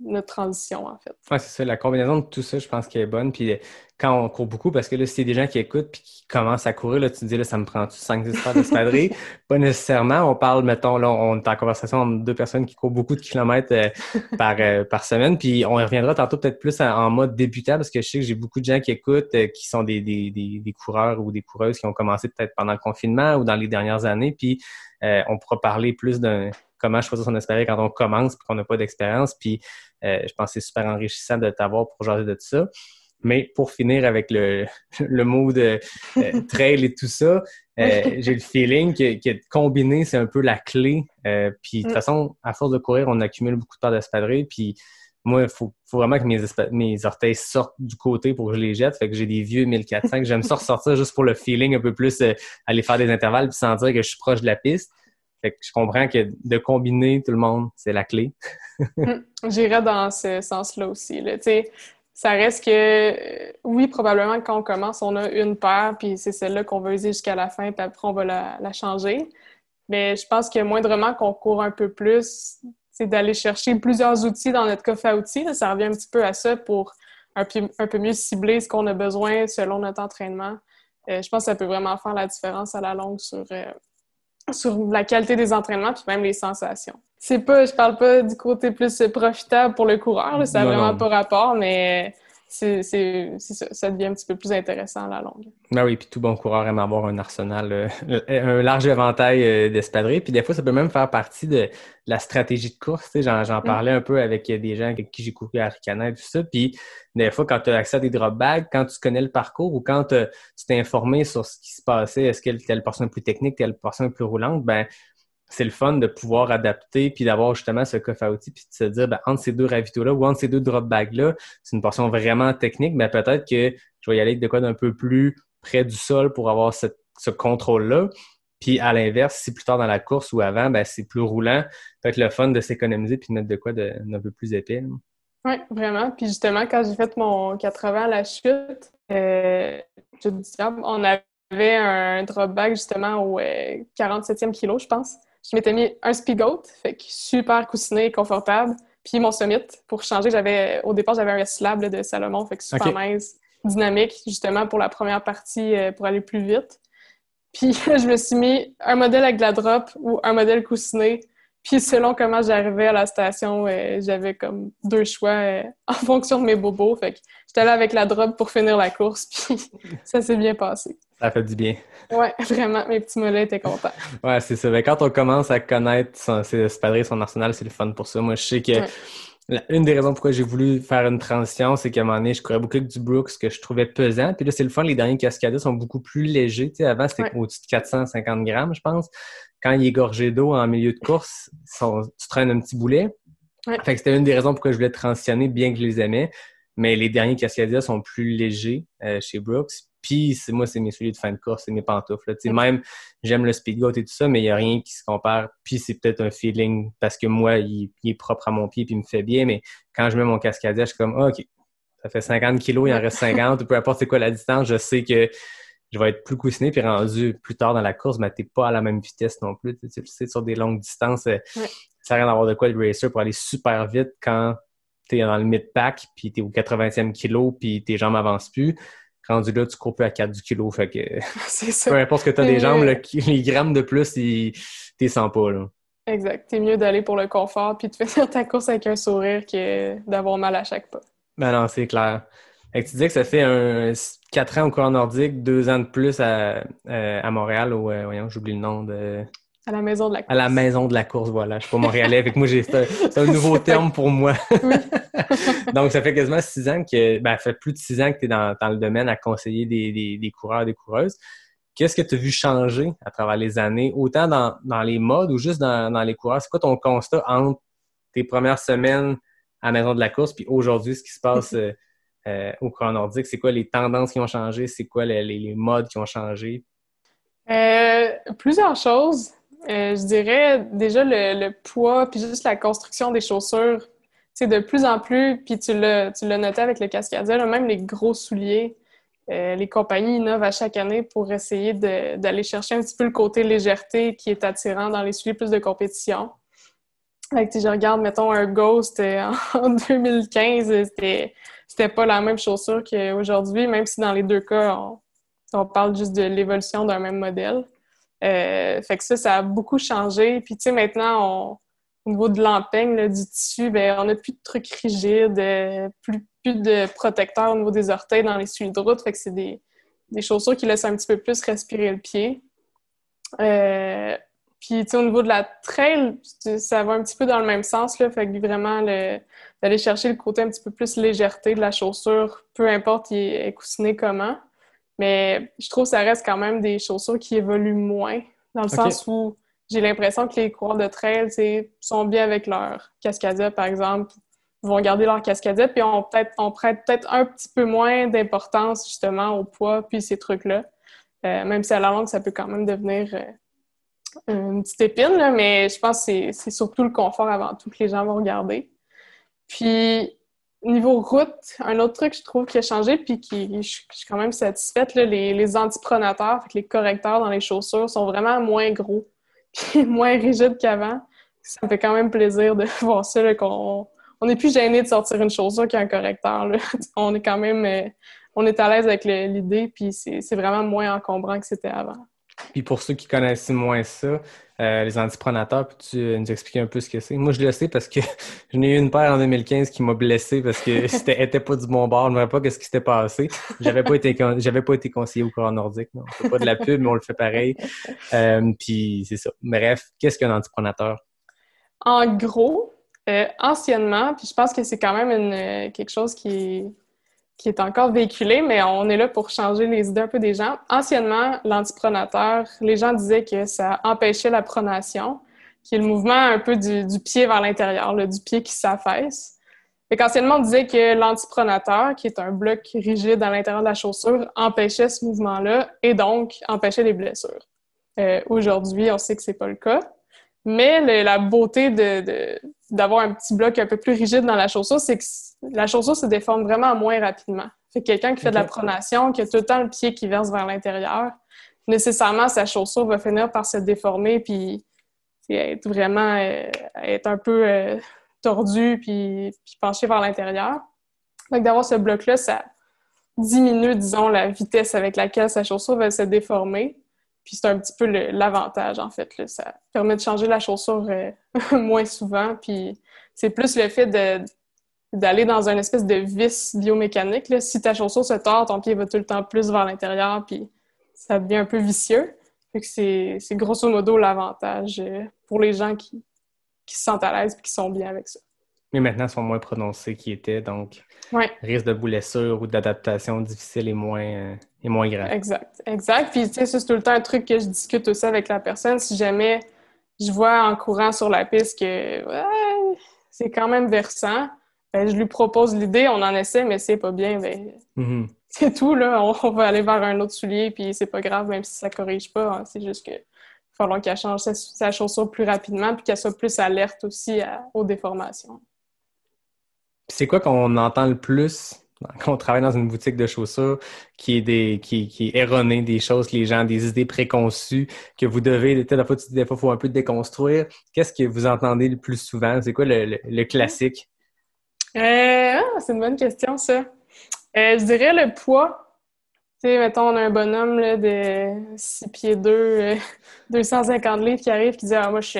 notre transition, en fait. Ouais, c'est ça. La combinaison de tout ça, je pense qu'elle est bonne. Puis quand on court beaucoup, parce que là, si y des gens qui écoutent puis qui commencent à courir, là, tu te dis, là, ça me prend 5-10 pas d'espadrille? pas nécessairement. On parle, mettons, là, on est en conversation entre deux personnes qui courent beaucoup de kilomètres euh, par, euh, par semaine. Puis on reviendra tantôt peut-être plus en, mode débutant, parce que je sais que j'ai beaucoup de gens qui écoutent, euh, qui sont des, des, des, des, coureurs ou des coureuses qui ont commencé peut-être pendant le confinement ou dans les dernières années. Puis on pourra parler plus d'un comment choisir son espérance quand on commence et qu'on n'a pas d'expérience. Puis je pense que c'est super enrichissant de t'avoir pour jaser de tout ça. Mais pour finir avec le, le mot de euh, trail et tout ça, euh, j'ai le feeling que, que combiner, c'est un peu la clé. Euh, puis de toute mm. façon, à force de courir, on accumule beaucoup de temps d'espadrille. Puis moi, il faut, faut, vraiment que mes, mes orteils sortent du côté pour que je les jette. Fait que j'ai des vieux 1400 j'aime ça ressortir juste pour le feeling un peu plus, aller faire des intervalles puis sentir que je suis proche de la piste. Fait que je comprends que de combiner tout le monde, c'est la clé. Mm. J'irais dans ce sens-là aussi. Là. Ça reste que, euh, oui, probablement quand on commence, on a une paire, puis c'est celle-là qu'on va user jusqu'à la fin, puis après on va la, changer. Mais je pense que moindrement qu'on court un peu plus, c'est d'aller chercher plusieurs outils dans notre coffre à outils. ça revient un petit peu à ça pour un peu, mieux cibler ce qu'on a besoin selon notre entraînement. Euh, je pense que ça peut vraiment faire la différence à la longue sur, euh, sur la qualité des entraînements, puis même les sensations c'est pas, je parle pas du côté plus profitable pour le coureur, ça n'a vraiment pas rapport, mais c'est, ça, ça, devient un petit peu plus intéressant à la longue. Ben oui, puis tout bon coureur aime avoir un arsenal, euh, un large éventail euh, d'espadrilles. Puis des fois, ça peut même faire partie de la stratégie de course. J'en, mm. parlais un peu avec des gens avec qui j'ai couru à Ricana et tout ça. Puis des fois, quand tu as accès à des drop bags, quand tu connais le parcours ou quand tu t'es informé sur ce qui se passait, est-ce que telle personne est plus technique, telle personne est plus roulante, ben c'est le fun de pouvoir adapter puis d'avoir justement ce coffre à outils puis de se dire ben, entre ces deux ravitaux-là ou entre ces deux drop bags-là, c'est une portion vraiment technique, mais peut-être que je vais y aller avec de quoi d'un peu plus près du sol pour avoir ce contrôle-là. Puis à l'inverse, si plus tard dans la course ou avant, ben, c'est plus roulant, peut-être le fun de s'économiser puis de mettre de quoi d'un peu plus épais. Oui, vraiment. Puis justement, quand j'ai fait mon 80 à la chute, euh, on avait un drop bag justement au 47e euh, kilo, je pense. Je m'étais mis un Spigot, fait que super coussiné et confortable. Puis mon Summit, pour changer, j'avais au départ, j'avais un slab de Salomon, fait que super mince, dynamique, justement pour la première partie, euh, pour aller plus vite. Puis je me suis mis un modèle avec de la drop ou un modèle coussiné. Puis selon comment j'arrivais à la station, euh, j'avais comme deux choix euh, en fonction de mes bobos. Fait que j'étais là avec la drop pour finir la course, puis ça s'est bien passé. Ça fait du bien. Oui, vraiment, mes petits mollets étaient contents. ouais, c'est ça. Mais quand on commence à connaître son, ses son arsenal, c'est le fun pour ça. Moi, je sais que une des raisons pourquoi j'ai voulu faire une transition, c'est qu'à un moment donné, je courais beaucoup avec du Brooks que je trouvais pesant. Puis là, c'est le fun, les derniers cascades sont beaucoup plus légers. Tu avant, c'était au-dessus de 450 grammes, je pense. Quand il est gorgé d'eau en milieu de course, tu traînes un petit boulet. Fait que c'était une des raisons pourquoi je voulais transitionner, bien que je les aimais. Mais les derniers Cascadia sont plus légers euh, chez Brooks. Puis moi, c'est mes souliers de fin de course, c'est mes pantoufles. Là. Même, j'aime le speedgoat et tout ça, mais il n'y a rien qui se compare. Puis c'est peut-être un feeling parce que moi, il, est propre à mon pied puis il me fait bien. Mais quand je mets mon cascadier, je suis comme, OK, ça fait 50 kilos, il en reste 50. peu importe c'est quoi la distance, je sais que je vais être plus coussiné puis rendu plus tard dans la course, mais t'es pas à la même vitesse non plus. Tu sais, sur des longues distances, euh, ça n'a rien à voir de quoi le racer pour aller super vite quand t'es dans le mid-pack puis t'es au 80e kilo puis tes jambes avancent plus rendu là, tu cours plus à 4 du kilo. Fait que peu importe que tu as des jambes, les grammes de plus, t'es sens pas. Là. Exact. T'es mieux d'aller pour le confort puis de faire ta course avec un sourire que d'avoir mal à chaque pas. Ben non, c'est clair. Tu disais que ça fait un 4 ans au courant nordique, 2 ans de plus à, euh, à Montréal, ou euh, voyons, j'oublie le nom de. À la maison de la course. À la maison de la course, voilà. Je suis pas montréalais. Avec moi, j'ai c'est un nouveau terme pour moi. Donc, ça fait quasiment six ans que, ben, ça fait plus de six ans que tu es dans, le domaine à conseiller des, des, des coureurs, des coureuses. Qu'est-ce que tu as vu changer à travers les années, autant dans, dans les modes ou juste dans, dans les coureurs? C'est quoi ton constat entre tes premières semaines à la maison de la course puis aujourd'hui, ce qui se passe euh, au courant nordique? C'est quoi les tendances qui ont changé? C'est quoi les, modes qui ont changé? Euh, plusieurs choses. Euh, je dirais déjà le, poids, puis juste la construction des chaussures. C'est de plus en plus, puis tu l'as, noté avec le cascadier, même les gros souliers, les compagnies innovent à chaque année pour essayer d'aller chercher un petit peu le côté légèreté qui est attirant dans les souliers plus de compétition. Fait je regarde, mettons, un Ghost en 2015, c'était c'était pas la même chaussure qu'aujourd'hui, même si dans les deux cas, on, on parle juste de l'évolution d'un même modèle. Euh, fait que ça, ça a beaucoup changé. Puis, tu sais, maintenant, on, au niveau de l'empeigne, du tissu, ben, on n'a plus de trucs rigides, euh, plus, plus de protecteurs au niveau des orteils dans les suies de route. Fait que c'est des, des, chaussures qui laissent un petit peu plus respirer le pied. Euh, puis, tu sais, au niveau de la trail, ça va un petit peu dans le même sens, là. Fait que vraiment, d'aller chercher le côté un petit peu plus légèreté de la chaussure, peu importe il est coussiné comment. Mais je trouve que ça reste quand même des chaussures qui évoluent moins, dans le sens où j'ai l'impression que les coureurs de trail sont bien avec leur cascadette, par exemple, vont garder leur cascadette, puis on, peut on prête peut-être un petit peu moins d'importance justement au poids, puis ces trucs-là. Euh, même si à la longue, ça peut quand même devenir euh, une petite épine, mais je pense que c'est surtout le confort avant tout que les gens vont regarder. Puis, Niveau route, un autre truc, je trouve, qui a changé, puis qui, je, suis quand même satisfaite, les, antipronateurs, les correcteurs dans les chaussures sont vraiment moins gros, puis moins rigides qu'avant. Ça me fait quand même plaisir de voir ça, qu'on on n'est plus gêné de sortir une chaussure qui a un correcteur. On est quand même, euh, on est à l'aise avec l'idée, puis c'est vraiment moins encombrant que c'était avant. Puis pour ceux qui connaissent moins ça, euh, les antipronateurs, peux-tu nous expliquer un peu ce que c'est? Moi, je le sais parce que je n'ai eu une paire en 2015 qui m'a blessé parce que c'était était pas du bon bord. Je ne savais pas ce qui s'était passé. J'avais pas été j'avais pas été conseillé au courant nordique. Non. On fait pas de la pub, mais on le fait pareil. Euh, puis c'est ça. Bref, qu'est-ce qu'un antipronateur? En gros, euh, anciennement, puis je pense que c'est quand même une, quelque chose qui est qui est encore véhiculé, mais on est là pour changer les idées un peu des gens. Anciennement, l'antipronateur, les gens disaient que ça empêchait la pronation, qui est le mouvement un peu du, pied vers l'intérieur, du pied qui s'affaisse. Fait qu'anciennement, on disait que l'antipronateur, qui est un bloc rigide à l'intérieur de la chaussure, empêchait ce mouvement-là et donc empêchait les blessures. Euh, aujourd'hui, on sait que c'est pas le cas. Mais la beauté de, d'avoir un petit bloc un peu plus rigide dans la chaussure, c'est que la chaussure se déforme vraiment moins rapidement. Fait quelqu'un qui fait de la pronation, qui a tout le temps le pied qui verse vers l'intérieur, nécessairement, sa chaussure va finir par se déformer puis être vraiment euh, être un peu euh, tordu puis, puis penché vers l'intérieur. Donc, d'avoir ce bloc-là, ça diminue, disons, la vitesse avec laquelle sa chaussure va se déformer. Puis c'est un petit peu l'avantage, en fait. Ça permet de changer la chaussure euh, moins souvent. Puis c'est plus le fait d'aller dans une espèce de vis biomécanique. Là. Si ta chaussure se tord, ton pied va tout le temps plus vers l'intérieur, puis ça devient un peu vicieux. Fait que c'est grosso modo l'avantage euh, pour les gens qui, qui se sentent à l'aise et qui sont bien avec ça mais maintenant sont moins prononcés qu'ils étaient, donc risque de blessure ou d'adaptation difficile est moins, euh, est moins grave. Exact, exact. Puis tu sais, c'est tout le temps un truc que je discute aussi avec la personne. Si jamais je vois en courant sur la piste que c'est quand même versant, ben, je lui propose l'idée, on en essaie, mais c'est pas bien, ben, mm-hmm. c'est tout, là. On, va aller vers un autre soulier, puis c'est pas grave, même si ça corrige pas. Hein. C'est juste que il falloir qu'elle change sa, chaussure plus rapidement, puis qu'elle soit plus alerte aussi aux déformations. C'est quoi qu'on entend le plus quand on travaille dans une boutique de chaussures qui est des qui, qui est erroné des choses les gens des idées préconçues que vous devez des fois des fois faut un peu déconstruire qu'est-ce que vous entendez le plus souvent? C'est quoi le, classique? Euh, ah, c'est une bonne question ça euh, je dirais le poids tu sais mettons on a un bonhomme là, de 6 pieds 2 250 euh, livres qui arrive qui dit ah moi je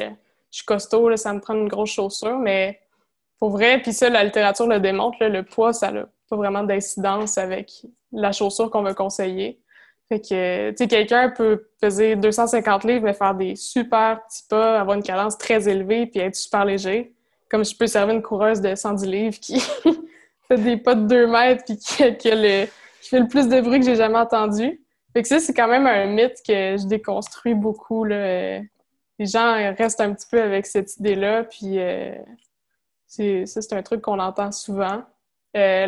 suis costaud là, ça me prend une grosse chaussure mais pour vrai, puis ça, la littérature le démontre, le poids, ça n'a pas vraiment d'incidence avec la chaussure qu'on veut conseiller. Fait que, tu sais, quelqu'un peut peser 250 livres, mais faire des super petits pas, avoir une cadence très élevée, puis être super léger. Comme je peux servir une coureuse de 110 livres qui fait des pas de 2 mètres, puis qui, le, qui, fait le plus de bruit que j'ai jamais entendu. Fait que ça, c'est quand même un mythe que je déconstruis beaucoup. Là. Les gens restent un petit peu avec cette idée-là, puis euh, ça, c'est un truc qu'on entend souvent. Euh,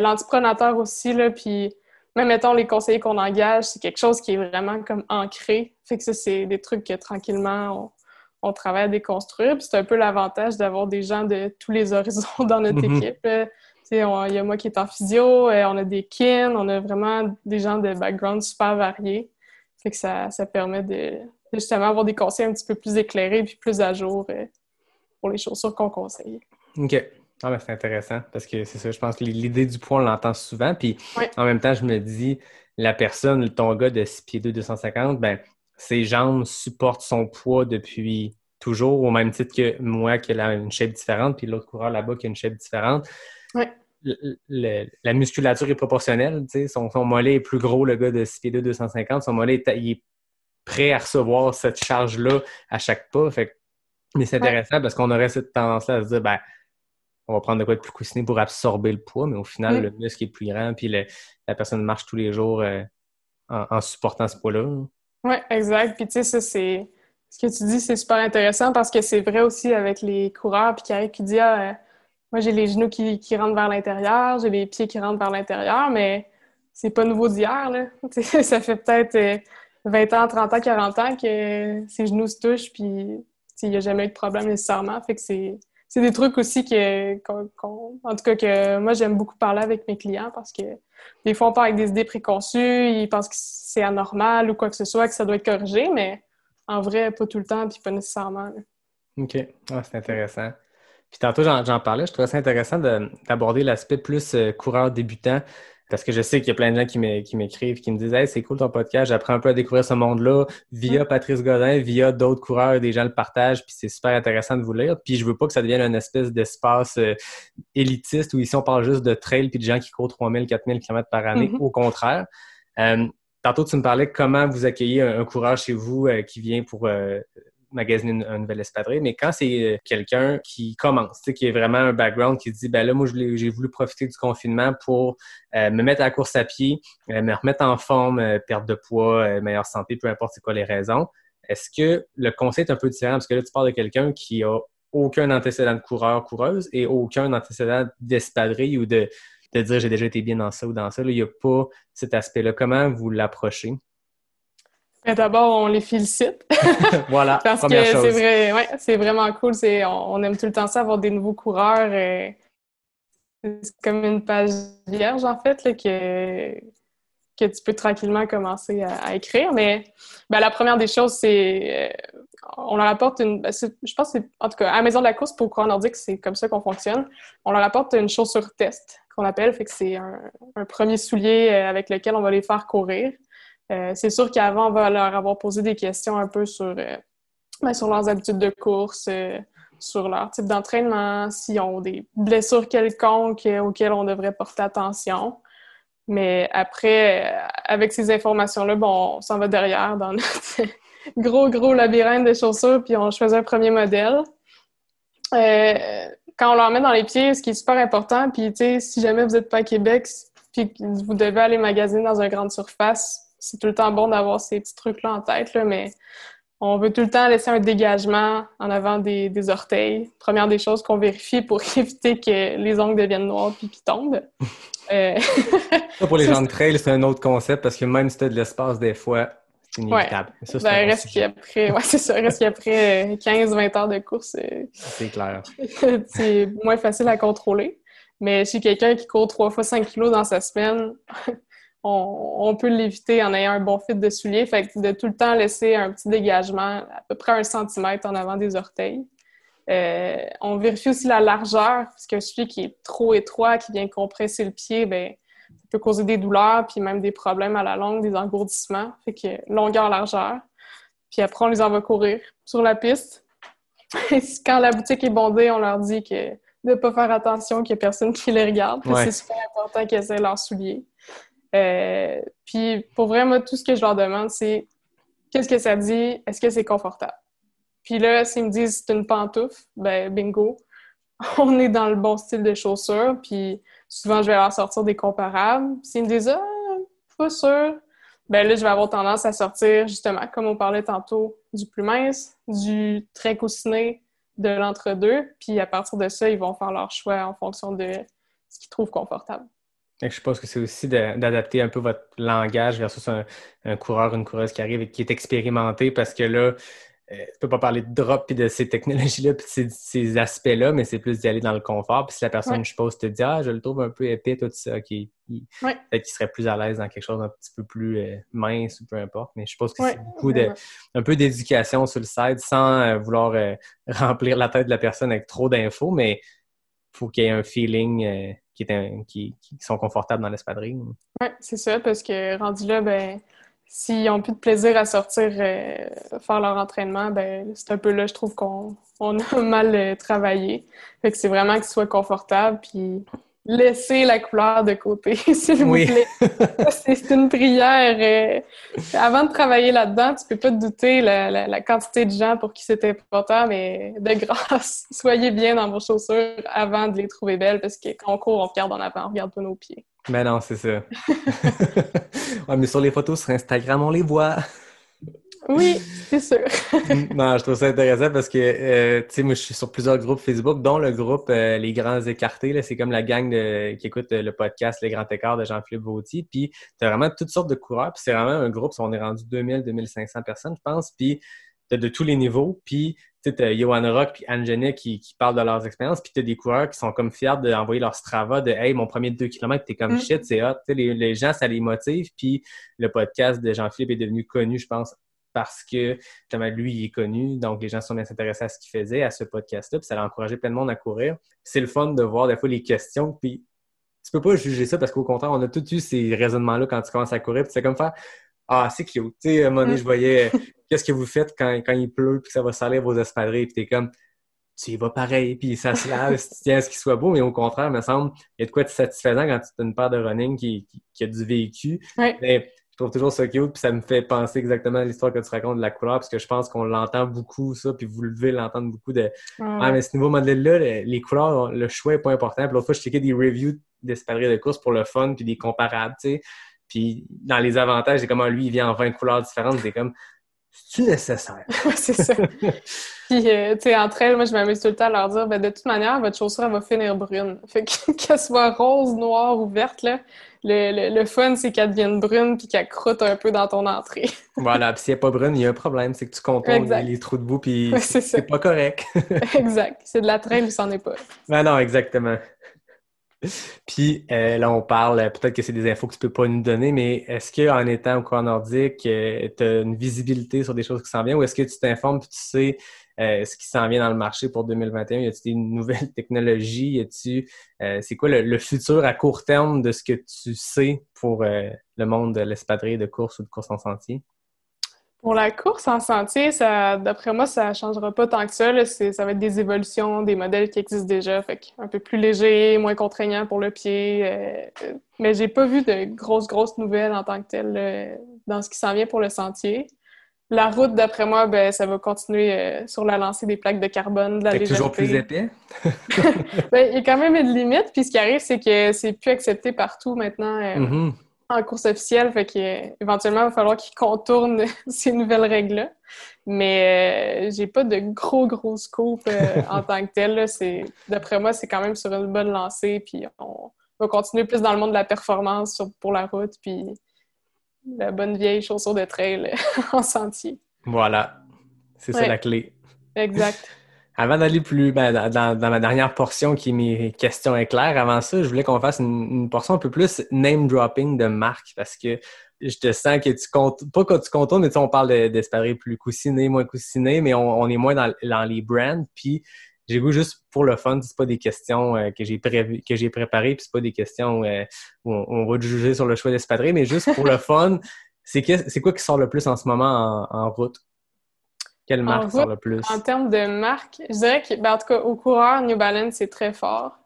aussi, là, puis même, mettons, les conseillers qu'on engage, c'est quelque chose qui est vraiment comme ancré. Fait que ça, c'est des trucs que tranquillement, travaille à déconstruire. C'est un peu l'avantage d'avoir des gens de tous les horizons dans notre mm-hmm. équipe. Il y a moi qui est en physio, euh, on a des kin, on a vraiment des gens de background super variés. Fait que ça, ça permet de, justement avoir des conseils un petit peu plus éclairés puis plus à jour euh, pour les chaussures qu'on conseille. OK. Ah, mais c'est intéressant parce que c'est ça, je pense que l'idée du poids, on l'entend souvent. Puis en même temps, je me dis, la personne, ton gars de 6 pieds 2, 250, ben, ses jambes supportent son poids depuis toujours, au même titre que moi qui a une shape différente, puis l'autre coureur là-bas qui a une shape différente. Ouais. Le- le- la musculature est proportionnelle. Son, son mollet est plus gros, le gars de 6 pieds 2, 250. Son mollet est, il est prêt à recevoir cette charge-là à chaque pas. Fait mais c'est Ouais. intéressant parce qu'on aurait cette tendance-là à se dire, ben, on va prendre de quoi de plus coussiné pour absorber le poids, mais au final, Mm. le muscle est plus grand, puis le- la personne marche tous les jours euh, en, en supportant ce poids-là. Oui, exact. Puis tu sais, ça, c'est. Ce que tu dis, c'est super intéressant parce que c'est vrai aussi avec les coureurs, puis qui arrivent, qui Ah, euh, moi, j'ai les genoux qui, qui rentrent vers l'intérieur, j'ai les pieds qui rentrent vers l'intérieur, mais c'est pas nouveau d'hier, là. Ça fait peut-être euh, 20 ans, 30 ans, 40 ans que ces genoux se touchent, puis il n'y a jamais eu de problème nécessairement. Fait que c'est. C'est des trucs aussi que, en tout cas, que moi, j'aime beaucoup parler avec mes clients parce que des fois, on part avec des idées préconçues, ils pensent que c'est anormal ou quoi que ce soit, que ça doit être corrigé, mais en vrai, pas tout le temps, puis pas nécessairement. OK. Ah, c'est intéressant. Puis tantôt, j'en parlais, je trouvais ça intéressant de- d'aborder l'aspect plus euh, coureur débutant. Parce que je sais qu'il y a plein de gens qui m'é- qui m'écrivent, qui me disent Hey, c'est cool ton podcast, j'apprends un peu à découvrir ce monde-là via Patrice Godin, via d'autres coureurs, des gens le partagent, puis c'est super intéressant de vous lire. Puis je veux pas que ça devienne une espèce d'espace euh, élitiste où ici on parle juste de trail puis de gens qui courent 3000, 4000 km par année. Mhm. Au contraire. Euh, tantôt, tu me parlais comment vous accueillez un, un coureur chez vous euh, qui vient pour magasiner une, un nouvel espadrille, mais quand c'est euh, quelqu'un qui commence, qui est vraiment un background, qui dit, ben là, moi, j'ai voulu profiter du confinement pour euh, me mettre à la course à pied, euh, me remettre en forme, perte de poids, meilleure santé, peu importe c'est quoi les raisons. Est-ce que le conseil est un peu différent? Parce que là, tu parles de quelqu'un qui a aucun antécédent de coureur, coureuse et aucun antécédent d'espadrille ou de, de dire j'ai déjà été bien dans ça ou dans ça. Il n'y a pas cet aspect-là. Comment vous l'approchez? D'abord, on les félicite voilà, parce que c'est vrai, ouais, c'est vraiment cool. C'est, on, on aime tout le temps ça, avoir des nouveaux coureurs. euh, c'est comme une page vierge, en fait, là, que, que tu peux tranquillement commencer à, à écrire. Mais ben, la première des choses, c'est euh, on leur apporte une. ben, je pense que c'est. En tout cas, à la maison de la course pour coureur nordique, c'est comme ça qu'on fonctionne. On leur apporte une chaussure test qu'on appelle. Fait que c'est un, un premier soulier euh, avec lequel on va les faire courir. Euh, c'est sûr qu'avant, on va leur avoir posé des questions un peu sur, euh, ben, sur leurs habitudes de course, euh, sur leur type d'entraînement, s'ils ont des blessures quelconques auxquelles on devrait porter attention. Mais après, avec ces informations-là, bon, on s'en va derrière dans notre gros, gros labyrinthe de chaussures, puis on choisit un premier modèle. Quand on leur met dans les pieds, ce qui est super important, puis si jamais vous n'êtes pas à Québec, puis vous devez aller magasiner dans une grande surface, c'est tout le temps bon d'avoir ces petits trucs-là en tête, là, mais on veut tout le temps laisser un dégagement en avant des, des orteils. Première des choses qu'on vérifie pour éviter que les ongles deviennent noirs puis qu'ils tombent. Euh, Ça, pour les gens de trail, c'est un autre concept parce que même si tu as de l'espace, des fois, c'est inévitable. Ça, ben, reste qu'après, ouais, c'est ça, reste qu'après 15-20 heures de course, euh, C'est clair. c'est moins facile à contrôler. Mais chez quelqu'un qui court 3 fois 5 kilos dans sa semaine, on, on peut l'éviter en ayant un bon fit de soulier. Fait que de tout le temps laisser un petit dégagement, à peu près un centimètre en avant des orteils. Euh, on vérifie aussi la largeur, parce qu'un soulier qui est trop étroit, qui vient compresser le pied, ben, ça peut causer des douleurs, puis même des problèmes à la longue, des engourdissements. Fait que longueur, largeur. Puis après, on les envoie courir sur la piste. Et quand la boutique est bondée, on leur dit que de ne pas faire attention, qu'il n'y a personne qui les regarde. Ouais. C'est super important qu'ils essaient leurs souliers. Euh, puis pour vrai, moi, tout ce que je leur demande, c'est qu'est-ce que ça dit? Est-ce que c'est confortable? Puis là, s'ils me disent c'est une pantoufle, ben bingo, on est dans le bon style de chaussures. Puis souvent, je vais leur sortir des comparables. S'ils me disent ah, pas sûr, ben là, je vais avoir tendance à sortir, justement, comme on parlait tantôt, du plus mince, du très coussiné, de l'entre-deux. Puis à partir de ça, ils vont faire leur choix en fonction de ce qu'ils trouvent confortable. Je pense que c'est aussi d'adapter un peu votre langage versus un, un coureur, une coureuse qui arrive et qui est expérimenté parce que là, euh, tu peux pas parler de drop et de ces technologies-là puis de ces, ces aspects-là, mais c'est plus d'y aller dans le confort. Puis si la personne, Ouais. je suppose, te dit Ah, je le trouve un peu épais, tout ça, ok, il- Ouais. peut-être qu'il serait plus à l'aise dans quelque chose d'un petit peu plus euh, mince ou peu importe. Mais je suppose que Ouais, c'est beaucoup de un peu d'éducation sur le site sans euh, vouloir euh, remplir la tête de la personne avec trop d'infos, mais faut qu'il y ait un feeling qui, sont confortables dans l'espadrille. Oui, c'est ça, parce que rendu là, ben, s'ils ont plus de plaisir à sortir euh, faire leur entraînement, ben, c'est un peu là, je trouve qu'on on a mal euh, travaillé. Fait que c'est vraiment qu'ils soient confortables, puis laisser la couleur de côté, s'il vous Oui. plaît. C'est une prière. euh, avant de travailler là-dedans, tu peux pas te douter la, la- la quantité de gens pour qui c'est important, mais de grâce, soyez bien dans vos chaussures avant de les trouver belles, parce que quand on court, on regarde en avant, on regarde pas nos pieds. Mais non, c'est ça. ouais, mais sur les photos sur Instagram, on les voit. Oui, c'est sûr. non, je trouve ça intéressant parce que, euh, tu sais, moi, je suis sur plusieurs groupes Facebook, dont le groupe euh, Les Grands Écartés. C'est comme la gang de- qui écoute euh, le podcast Les Grands Écarts de Jean-Philippe Vautier. Puis, tu as vraiment toutes sortes de coureurs. Puis, c'est vraiment un groupe, on est rendu 2000-2500 personnes, je pense. Puis, tu de tous les niveaux. Puis, tu sais, t'as Johan Rock puis Angenique qui, qui parlent de leurs expériences. Puis, tu as des coureurs qui sont comme fiers d'envoyer leur Strava de Hey, mon premier 2 km, t'es comme Mm. shit, c'est hot. Tu sais, les, les gens, ça les motive. Puis, le podcast de Jean-Philippe est devenu connu, je pense, parce que justement, lui, il est connu, donc les gens sont bien intéressés à ce qu'il faisait, à ce podcast-là, puis ça a encouragé plein de monde à courir. C'est le fun de voir des fois les questions, puis tu peux pas juger ça parce qu'au contraire, on a tous eu ces raisonnements-là quand tu commences à courir, puis c'est comme faire Ah, c'est cute. Tu sais, à un moment donné, je voyais euh, qu'est-ce que vous faites quand, quand il pleut, puis que ça va salir vos espadrilles, puis t'es comme tu y vas pareil, puis ça se lave, si tu tiens à ce qu'il soit beau, mais au contraire, il me semble, il y a de quoi de satisfaisant quand tu as une paire de running qui, qui, qui a du vécu. Ouais. Mais je trouve toujours ça cute, puis ça me fait penser exactement à l'histoire que tu racontes de la couleur, parce que je pense qu'on l'entend beaucoup, ça, puis vous devez l'entendre beaucoup de Ah, mais ce nouveau modèle-là, le- les couleurs, le choix est pas important. Puis l'autre fois, je checkais des reviews d'espadrilles de course pour le fun, puis des comparables, tu sais. Puis dans les avantages, c'est comment lui, il vient en 20 couleurs différentes, c'est comme, c'est-tu nécessaire? Ouais, c'est ça. Puis, euh, tu sais, entre elles, moi, je m'amuse tout le temps à leur dire, ben, de toute manière, votre chaussure, elle va finir brune. Fait que, qu'elle soit rose, noire ou verte, là, le, le, le fun, c'est qu'elle devienne brune puis qu'elle croûte un peu dans ton entrée. voilà, puis s'il n'y a pas brune, il y a un problème, c'est que tu contournes les, les trous de boue, puis Ouais, c'est c'est pas correct. exact. C'est de la traîne, mais c'en est pas. Ben non, exactement. Puis euh, là, on parle, euh, peut-être que c'est des infos que tu peux pas nous donner, mais est-ce qu'en étant au courant nordique, tu as une visibilité sur des choses qui s'en viennent ou est-ce que tu t'informes puis tu sais euh, ce qui s'en vient dans le marché pour 2021? Y a-t-il des nouvelles technologies? Y a-t-il, euh, c'est quoi le, le futur à court terme de ce que tu sais pour euh, le monde de l'espadrille de course ou de course en sentier? Pour la course en sentier, ça, d'après moi, ça changera pas tant que ça. là. C'est- Ça va être des évolutions des modèles qui existent déjà, fait un peu plus léger, moins contraignant pour le pied. euh, euh, mais j'ai pas vu de grosses, grosses nouvelles en tant que telles euh, dans ce qui s'en vient pour le sentier. La route, d'après moi, ben, ça va continuer euh, sur la lancée des plaques de carbone, de la toujours plus épais? Ben, il y a quand même une limite, puis ce qui arrive, c'est que c'est plus accepté partout maintenant. Mhm. En course officielle, fait qu'éventuellement, il va falloir qu'ils contournent ces nouvelles règles-là. Mais euh, j'ai pas de gros, gros scoop euh, en tant que tel. D'après moi, c'est quand même sur une bonne lancée, puis on va continuer plus dans le monde de la performance sur- pour la route, puis la bonne vieille chaussure de trail en sentier. Voilà. C'est ça la clé. Exact. Avant d'aller plus ben, dans, dans- ma dernière portion qui est mes questions éclairs, avant ça, je voulais qu'on fasse une, une portion un peu plus name dropping de marque parce que je te sens que tu comptes, pas quand tu contournes, mais tu sais, on parle de- d'espérer plus coussiné, moins coussiné, mais on, on est moins dans, dans les brands. Puis j'ai goût juste pour le fun, c'est pas des questions euh, que j'ai prévu, que j'ai préparées, puis c'est pas des questions euh, où on, on va te juger sur le choix d'espadrille, mais juste pour le fun, c'est que- c'est quoi qui sort le plus en ce moment en, en route? Quelle En marque sort le plus? En termes de marque, je dirais que, ben, en tout cas, au coureur, New Balance, c'est très fort.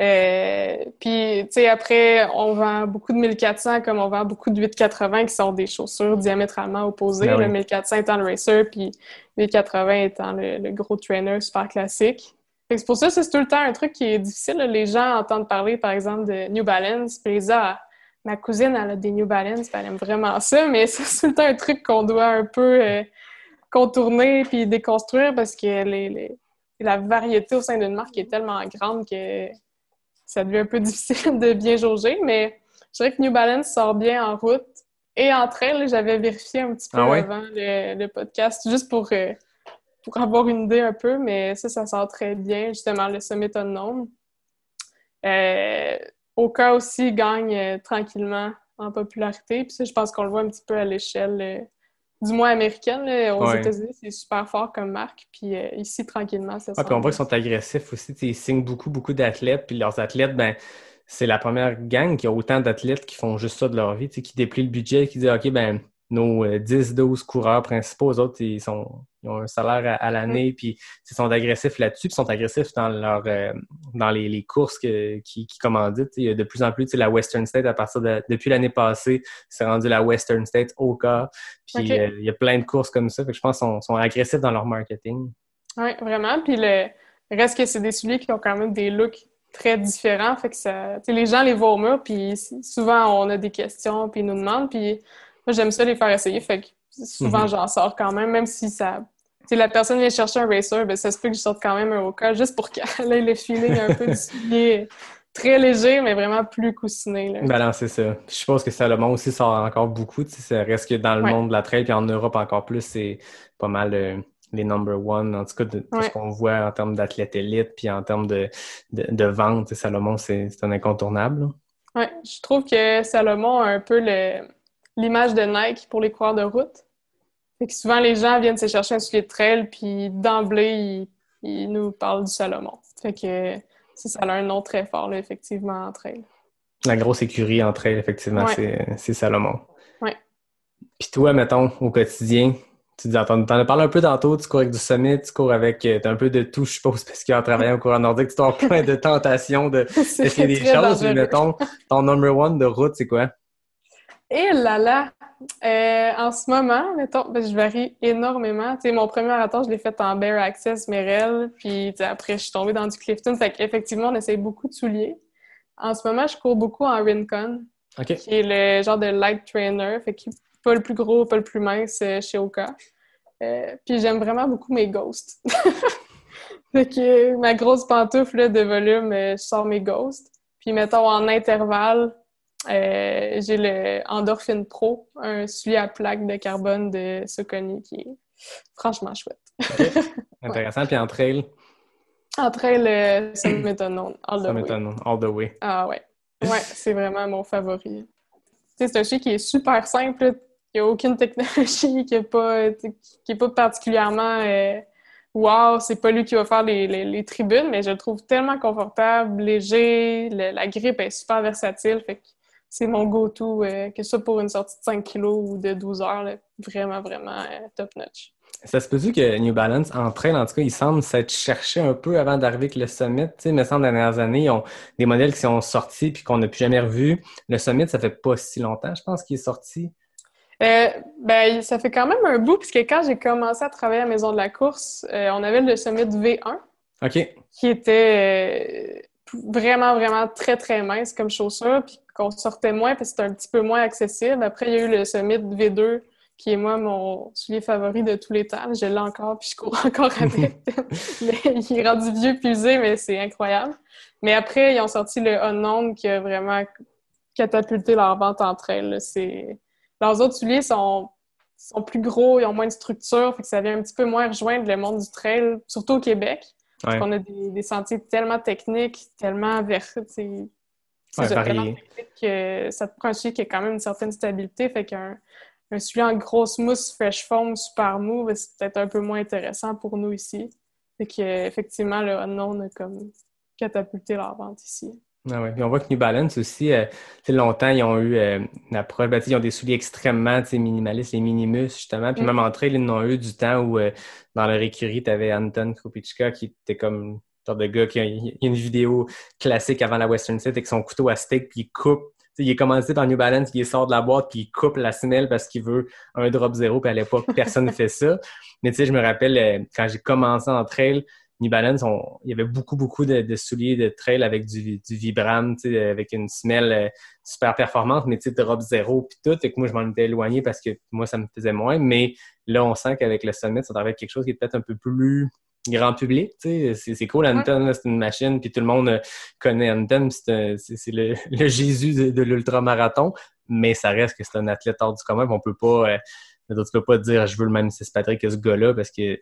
Euh, puis, tu sais, après, on vend beaucoup de 1400 comme on vend beaucoup de 880 qui sont des chaussures diamétralement opposées. Ben oui. Le 1400 étant le racer, puis 880 étant le, le gros trainer super classique. C'est pour ça que c'est tout le temps un truc qui est difficile. là. Les gens entendent parler, par exemple, de New Balance, puis ils Ah, ma cousine, elle a des New Balance, puis elle aime vraiment ça, mais c'est tout le temps un truc qu'on doit un peu euh, contourner puis déconstruire parce que les, les- la variété au sein d'une marque est tellement grande que ça devient un peu difficile de bien jauger, mais je dirais que New Balance sort bien en route et en trail. J'avais vérifié un petit peu Ah ouais? avant le, le podcast, juste pour, euh, pour avoir une idée un peu, mais ça, ça sort très bien, justement, le Summit Unknown. Euh, Oka aussi gagne euh, tranquillement en popularité, puis ça, je pense qu'on le voit un petit peu à l'échelle euh, du moins américaine. là. Aux Ouais. États-Unis, c'est super fort comme marque. Puis euh, ici, tranquillement, ça Ah, puis on voit qu'ils sont agressifs aussi. Ils signent beaucoup, beaucoup d'athlètes. Puis leurs athlètes, ben, c'est la première gang qui a autant d'athlètes qui font juste ça de leur vie, qui déplient le budget, qui disent OK, ben, nos euh, 10-12 coureurs principaux, eux autres, ils, sont, ils ont un salaire à, à l'année, puis ils sont agressifs là-dessus, puis ils sont agressifs dans leur euh, dans les, les courses que- qui, qui commanditent. Il y a de plus en plus, la Western State, à partir de depuis l'année passée, c'est rendu la Western State au cas. Puis euh, il y a plein de courses comme ça. Fait que je pense qu'ils sont, sont agressifs dans leur marketing. Oui, vraiment. Puis le reste que c'est des souliers qui ont quand même des looks très différents. Fait que ça. Les gens les voient au mur, puis souvent on a des questions, puis ils nous demandent. Puis moi, j'aime ça les faire essayer. Fait que souvent Mhm. j'en sors quand même, même si ça. Sais, la personne vient chercher un racer, ben ça se peut que je sorte quand même un Oka juste pour qu'elle ait le feeling un peu du soulier très léger, mais vraiment plus coussiné. Là. Ben non, c'est ça. Je suppose que Salomon aussi sort encore beaucoup. Tu sais, ça reste que dans le Ouais. monde de la trail, puis en Europe encore plus, c'est pas mal euh, les number one, en tout cas, de, de Ouais. ce qu'on voit en termes d'athlètes élite, puis en termes de, de, de vente. Salomon, c'est un incontournable. Ouais, je trouve que Salomon a un peu le- l'image de Nike pour les coureurs de route. Fait que souvent, les gens viennent se chercher un soulier de trail, puis d'emblée, ils, ils nous parlent du Salomon. Fait que ça, ça a un nom très fort, là, effectivement, en trail. La grosse écurie en trail, effectivement, Ouais. c'est Salomon. Ouais. Puis toi, mettons, au quotidien, tu dis, t'en t'en as parlé un peu tantôt, tu cours avec du summit, tu cours avec, euh, t'as un peu de tout, je suppose, parce qu'en travaillant au coureur nordique, tu as plein de tentations de C'est d'essayer des très choses. Mais mettons, ton number one de route, c'est quoi? Et là là! Euh, en ce moment, mettons, ben, je varie énormément. Tu sais, mon premier marathon, je l'ai fait en Bear Access, Merrell, puis après, je suis tombée dans du Clifton. Fait qu'effectivement, on essaye beaucoup de souliers. En ce moment, je cours beaucoup en Rincon, qui est le genre de light trainer, fait est pas le plus gros, pas le plus mince euh, chez Oka. Euh, puis j'aime vraiment beaucoup mes ghosts. fait que ma grosse pantoufle là, de volume, je sors mes ghosts. Puis mettons en intervalle, euh, j'ai le Endorphin Pro, un soulier à plaque de carbone de Socony qui est franchement chouette. Intéressant. Puis en trail, Entre elles, euh, ça m'étonne all the ça way. m'étonne. All the way. Ah ouais. Ouais, c'est vraiment mon favori. C'est un chien qui est super simple. Il n'y a aucune technologie, qui n'est pas, qui est pas particulièrement euh, wow, c'est pas lui qui va faire les, les- les tribunes, mais je le trouve tellement confortable, léger, le- la grippe est super versatile, fait que c'est mon go-to, euh, que ce soit pour une sortie de 5 kilos ou de 12 heures, là, vraiment, vraiment euh, top-notch. Ça se peut-tu que New Balance, en trail, en tout cas, ils semblent s'être cherchés un peu avant d'arriver avec le Summit? Tu sais, il me semble, dans les dernières années, ils ont des modèles qui sont sortis puis qu'on n'a plus jamais revus. Le Summit, ça fait pas si longtemps, je pense, qu'il est sorti. Euh, ben, ça fait quand même un bout, puisque quand j'ai commencé à travailler à la Maison de la course, euh, on avait le Summit V1, OK. qui était vraiment, vraiment très, très mince comme chaussure, puis qu'on sortait moins parce que c'était un petit peu moins accessible. Après, il y a eu le Summit V2, qui est moi mon soulier favori de tous les temps. Je l'ai encore, puis je cours encore avec. mais il est rendu vieux puis usé, mais c'est incroyable. Mais après, ils ont sorti le Unknown qui a vraiment catapulté leur vente entre elles. C'est... Leurs autres souliers sont, sont plus gros, ils ont moins de structure, fait que ça vient un petit peu moins rejoindre le monde du trail, surtout au Québec. Parce Ouais. qu'on a des, des sentiers tellement techniques, tellement vers. C'est- Ouais, que ça te prend un soulier qui a quand même une certaine stabilité. Fait qu'un un soulier en grosse mousse, fresh foam, super mou, c'est peut-être un peu moins intéressant pour nous ici. Fait que, effectivement, le Unknown a comme catapulté leur vente ici. Ah ouais. Puis on voit que New Balance aussi, euh, longtemps, ils ont eu euh, une approche, ben, ils ont des souliers extrêmement minimalistes, les minimus, justement. Puis Mm. même en trail, ils en ont eu du temps où, euh, dans leur écurie, tu avais Anton Krupichka qui était comme genre de gars qui a, une vidéo classique avant la Western Set avec son couteau à steak, puis il coupe. Tu sais, il est commencé par New Balance, il sort de la boîte, puis il coupe la semelle parce qu'il veut un drop zéro, puis à l'époque, personne ne fait ça. Mais tu sais, je me rappelle, euh, quand j'ai commencé en trail, New Balance, il y avait beaucoup, beaucoup de, souliers de trail avec du, du Vibram, avec une semelle euh, super performante, mais tu sais, drop zéro puis tout. Et que moi, je m'en étais éloigné parce que moi, ça me faisait moins. Mais là, on sent qu'avec le Summit, ça avec quelque chose qui est peut-être un peu plus grand public. tu sais. C'est c'est cool, Anton, là, c'est une machine, puis tout le monde euh, connaît Anton, c'est un- c'est c'est le, le Jésus de, de l'ultramarathon, mais ça reste que c'est un athlète hors du commun, on peut pas... Euh, tu peux pas dire je veux le même Patrick que ce gars-là parce que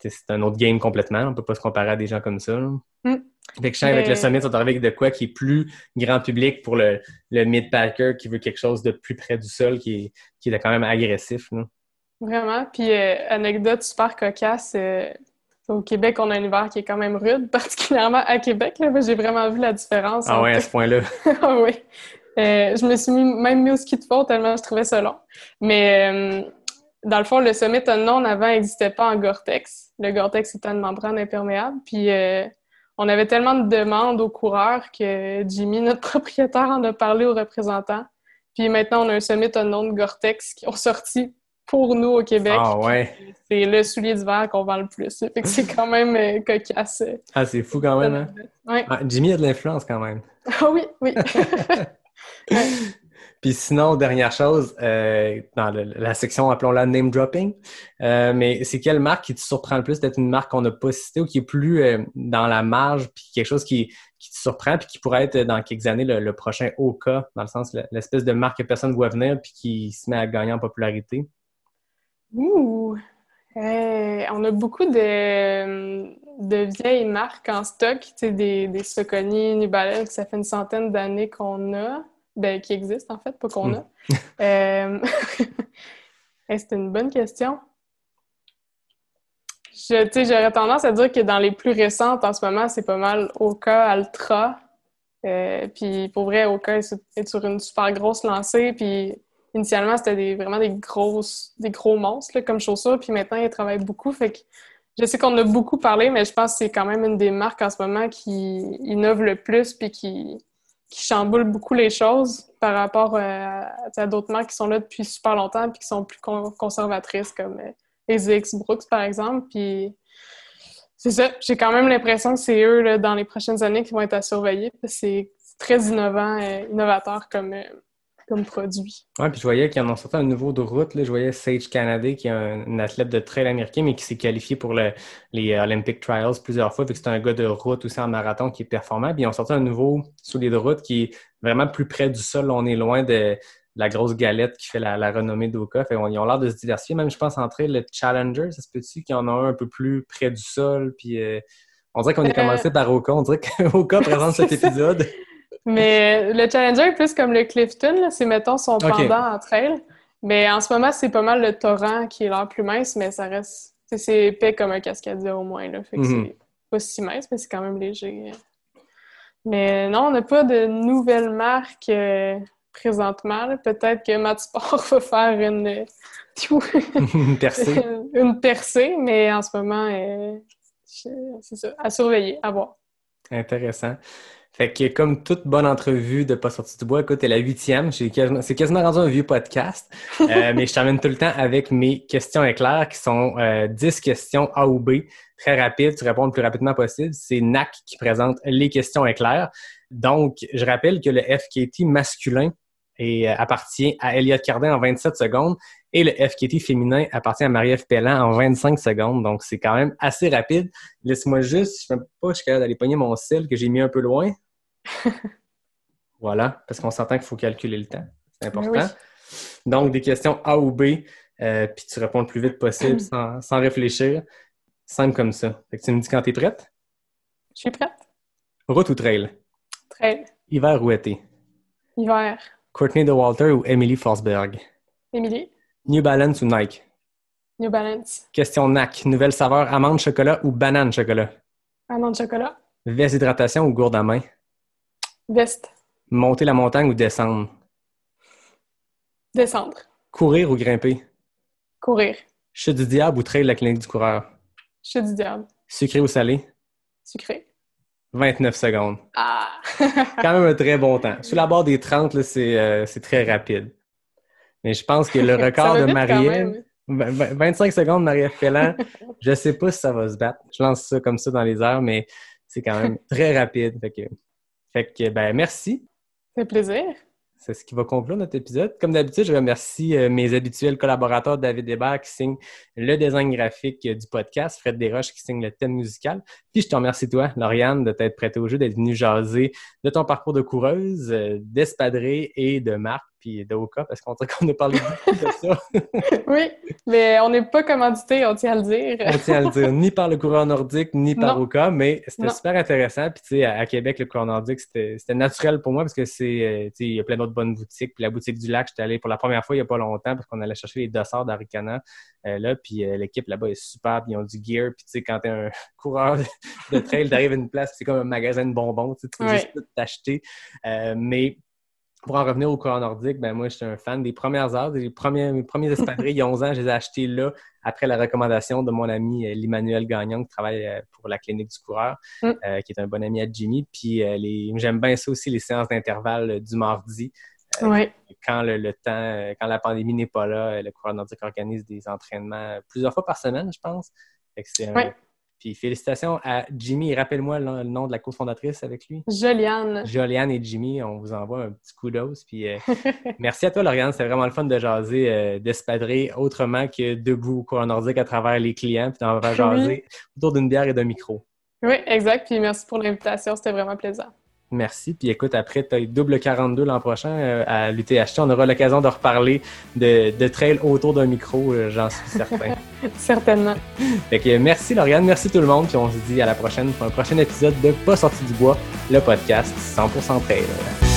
c'est un autre game complètement. On peut pas se comparer à des gens comme ça. Mm. Fait que je sens avec le Summit, on arrive avec de quoi qui est plus grand public pour le, le mid-packer qui veut quelque chose de plus près du sol, qui est, qui est quand même agressif. là. Vraiment. Puis, euh, anecdote super cocasse, euh, au Québec, on a un hiver qui est quand même rude, particulièrement à Québec. J'ai vraiment vu la différence. Ah ouais, à ce point-là. Ah oui. Euh, je me suis mis- même mis au ski de fond tellement je trouvais ça long. Mais euh, dans le fond, le Summit Unknown avant n'existait pas en Gore-Tex. Le Gore-Tex était une membrane imperméable. Puis euh, on avait tellement de demandes aux coureurs que Jimmy, notre propriétaire, en a parlé aux représentants. Puis maintenant, on a un Summit Unknown Gore-Tex qui ont sorti pour nous au Québec. Ah ouais. C'est le soulier d'hiver qu'on vend le plus. Fait que c'est quand même euh, cocasse. Ah, c'est fou quand même, hein? Ouais. Ah, Jimmy a de l'influence quand même. Ah oui, oui. Puis sinon, dernière chose, euh, dans le- la section, appelons-la name dropping, euh, mais c'est quelle marque qui te surprend le plus? D'être une marque qu'on n'a pas citée ou qui est plus euh, dans la marge, puis quelque chose qui, qui te surprend, puis qui pourrait être dans quelques années le, le prochain Oka, dans le sens le- l'espèce de marque que personne ne voit venir, puis qui se met à gagner en popularité? Ouh! Euh, on a beaucoup de, de vieilles marques en stock, tu sais, des, des Soconi, New Balance, que ça fait une centaine d'années qu'on a, ben, qui existent en fait, pas qu'on a. Euh, hey, c'est une bonne question. J'aurais tendance à dire que dans les plus récentes, en ce moment, c'est pas mal Oka, Altra. Euh, puis pour vrai, Oka est sur une super grosse lancée. Puis initialement, c'était vraiment des grosses, des gros monstres comme chaussures. Puis maintenant, ils travaillent beaucoup. Fait que je sais qu'on a beaucoup parlé, mais je pense que c'est quand même une des marques en ce moment qui innove le plus puis qui, chamboule beaucoup les choses par rapport euh, à, d'autres marques qui sont là depuis super longtemps puis qui sont plus con- conservatrices comme euh, Brooks, par exemple. Puis c'est ça, j'ai quand même l'impression que c'est eux, dans les prochaines années, qui vont être à surveiller. C'est très innovant, euh, innovateur comme, euh, comme produit. Ouais, puis je voyais qu'ils en ont sorti un nouveau de route. Là. Je voyais Sage Canada, qui est un, un athlète de trail américain, mais qui s'est qualifié pour le- les Olympic Trials plusieurs fois. Que c'est un gars de route aussi en marathon qui est performant. Puis ils ont sorti un nouveau soulier de route qui est vraiment plus près du sol. On est loin de, la grosse galette qui fait la, la renommée d'Oka. Fait qu'on- ils ont l'air de se diversifier. Même, je pense, entrer le Challenger, ça se peut-tu qu'il y en a un un peu plus près du sol? Puis euh, on dirait qu'on est Euh, commencé par Oka. On dirait qu'Oka présente cet épisode. Mais le Challenger est plus comme le Clifton, c'est, mettons, son pendant en trail. Mais en ce moment, c'est pas mal le Torrent qui est l'air plus mince, mais ça reste... C'est épais comme un cascadier au moins, là. Fait que Mhm. c'est pas si mince, mais c'est quand même léger. Mais non, on n'a pas de nouvelles marques euh, présentement. Peut-être que Matt Sport va faire une... euh, Percé. une percée, mais en ce moment, euh, c'est ça, à surveiller, à voir. Intéressant. Fait que comme toute bonne entrevue de Pas sorti du bois, écoute, c'est la huitième. C'est quasiment rendu un vieux podcast. Euh, mais je t'amène tout le temps avec mes questions éclairs qui sont euh, 10 questions A ou B, très rapides. Tu réponds le plus rapidement possible. C'est NAC qui présente les questions éclairs. Donc, je rappelle que le FKT masculin est, euh, appartient à Elliot Cardin en 27 secondes et le FKT féminin appartient à Marie-Ève Pellan en 25 secondes. Donc, c'est quand même assez rapide. Laisse-moi juste, je ne sais pas, je suis capable d'aller pogner mon sel que j'ai mis un peu loin. voilà, parce qu'on s'entend qu'il faut calculer le temps. C'est important. Oui. Donc, des questions A ou B, euh, puis tu réponds le plus vite possible sans, sans réfléchir. Simple comme ça. Fait que tu me dis quand tu es prête? Je suis prête. Route ou trail? Trail. Hiver ou été? Hiver. Courtney de Walter ou Emily Forsberg? Émilie. New Balance ou Nike? New Balance. Question NAC. Nouvelle saveur amande chocolat ou banane chocolat? Amande chocolat. Veste hydratation ou gourde à main? Veste. Monter la montagne ou descendre? Descendre. Courir ou grimper? Courir. Chute du diable ou trail la clinique du coureur? Chute du diable. Sucré ou salé? Sucré. 29 secondes. Ah! Quand même un très bon temps. Sous la barre des 30, là, c'est euh, c'est très rapide. Mais je pense que le record de Marie-Ève, même. vingt- 25 secondes Marie-Ève Pellan, je sais pas si ça va se battre. Je lance ça comme ça dans les airs, mais c'est quand même très rapide. Fait que, fait que ben, merci. C'est plaisir. C'est ce qui va conclure notre épisode. Comme d'habitude, je remercie euh, mes habituels collaborateurs David Hébert qui signe le design graphique euh, du podcast, Fred Desroches qui signe le thème musical. Puis je te remercie toi, Lauriane, de t'être prêtée au jeu, d'être venue jaser de ton parcours de coureuse, euh, d'espadrée et de marque. Puis d'Oka, parce qu'on qu'on a parlé beaucoup de ça. oui, mais on n'est pas commandité, on tient à le dire. on tient à le dire, ni par le coureur nordique, ni par Non. Oka, mais c'était super intéressant. Puis, tu sais, à, Québec, le coureur nordique, c'était naturel pour moi parce que c'est, euh, tu sais, il y a plein d'autres bonnes boutiques. Puis la boutique du lac, j'étais allé pour la première fois il n'y a pas longtemps parce qu'on allait chercher les dossards d'Aricana. euh, là, puis euh, l'équipe là-bas est super, puis ils ont du gear. Puis, tu sais, quand t'es un coureur de, de trail, t'arrives à une place, c'est comme un magasin de bonbons, tu sais, tu peux Ouais. juste tout t'acheter. Euh, mais pour en revenir au coureur nordique, ben moi, j'étais un fan des premières heures, des premiers, mes premiers espadrilles, il y a 11 ans, je les ai achetés là, après la recommandation de mon ami euh, L'Emmanuel Gagnon, qui travaille euh, pour la clinique du coureur, Mm. euh, qui est un bon ami à Jimmy. Puis euh, les, j'aime bien ça aussi, les séances d'intervalle euh, du mardi. Oui, Quand le, le temps, quand la pandémie n'est pas là, le coureur nordique organise des entraînements plusieurs fois par semaine, je pense. Fait que c'est un- Ouais. Puis félicitations à Jimmy. Rappelle-moi le, nom de la cofondatrice avec lui. Joliane. Joliane et Jimmy, on vous envoie un petit coup d'os. Puis euh, merci à toi, Lauriane. C'était vraiment le fun de jaser, euh, d'espadrer autrement que debout au courant nordique à travers les clients, puis d'en faire jaser autour d'une bière et d'un micro. Oui, exact. Puis merci pour l'invitation, c'était vraiment plaisant. Merci. Puis écoute, après, tu as double 42 l'an prochain euh, à l'UTHT. On aura l'occasion de reparler de, de trail autour d'un micro, euh, j'en suis certain. Certainement. fait que merci, Lauriane. Merci tout le monde. Puis on se dit à la prochaine pour un prochain épisode de Pas sorti du bois, le podcast 100% trail.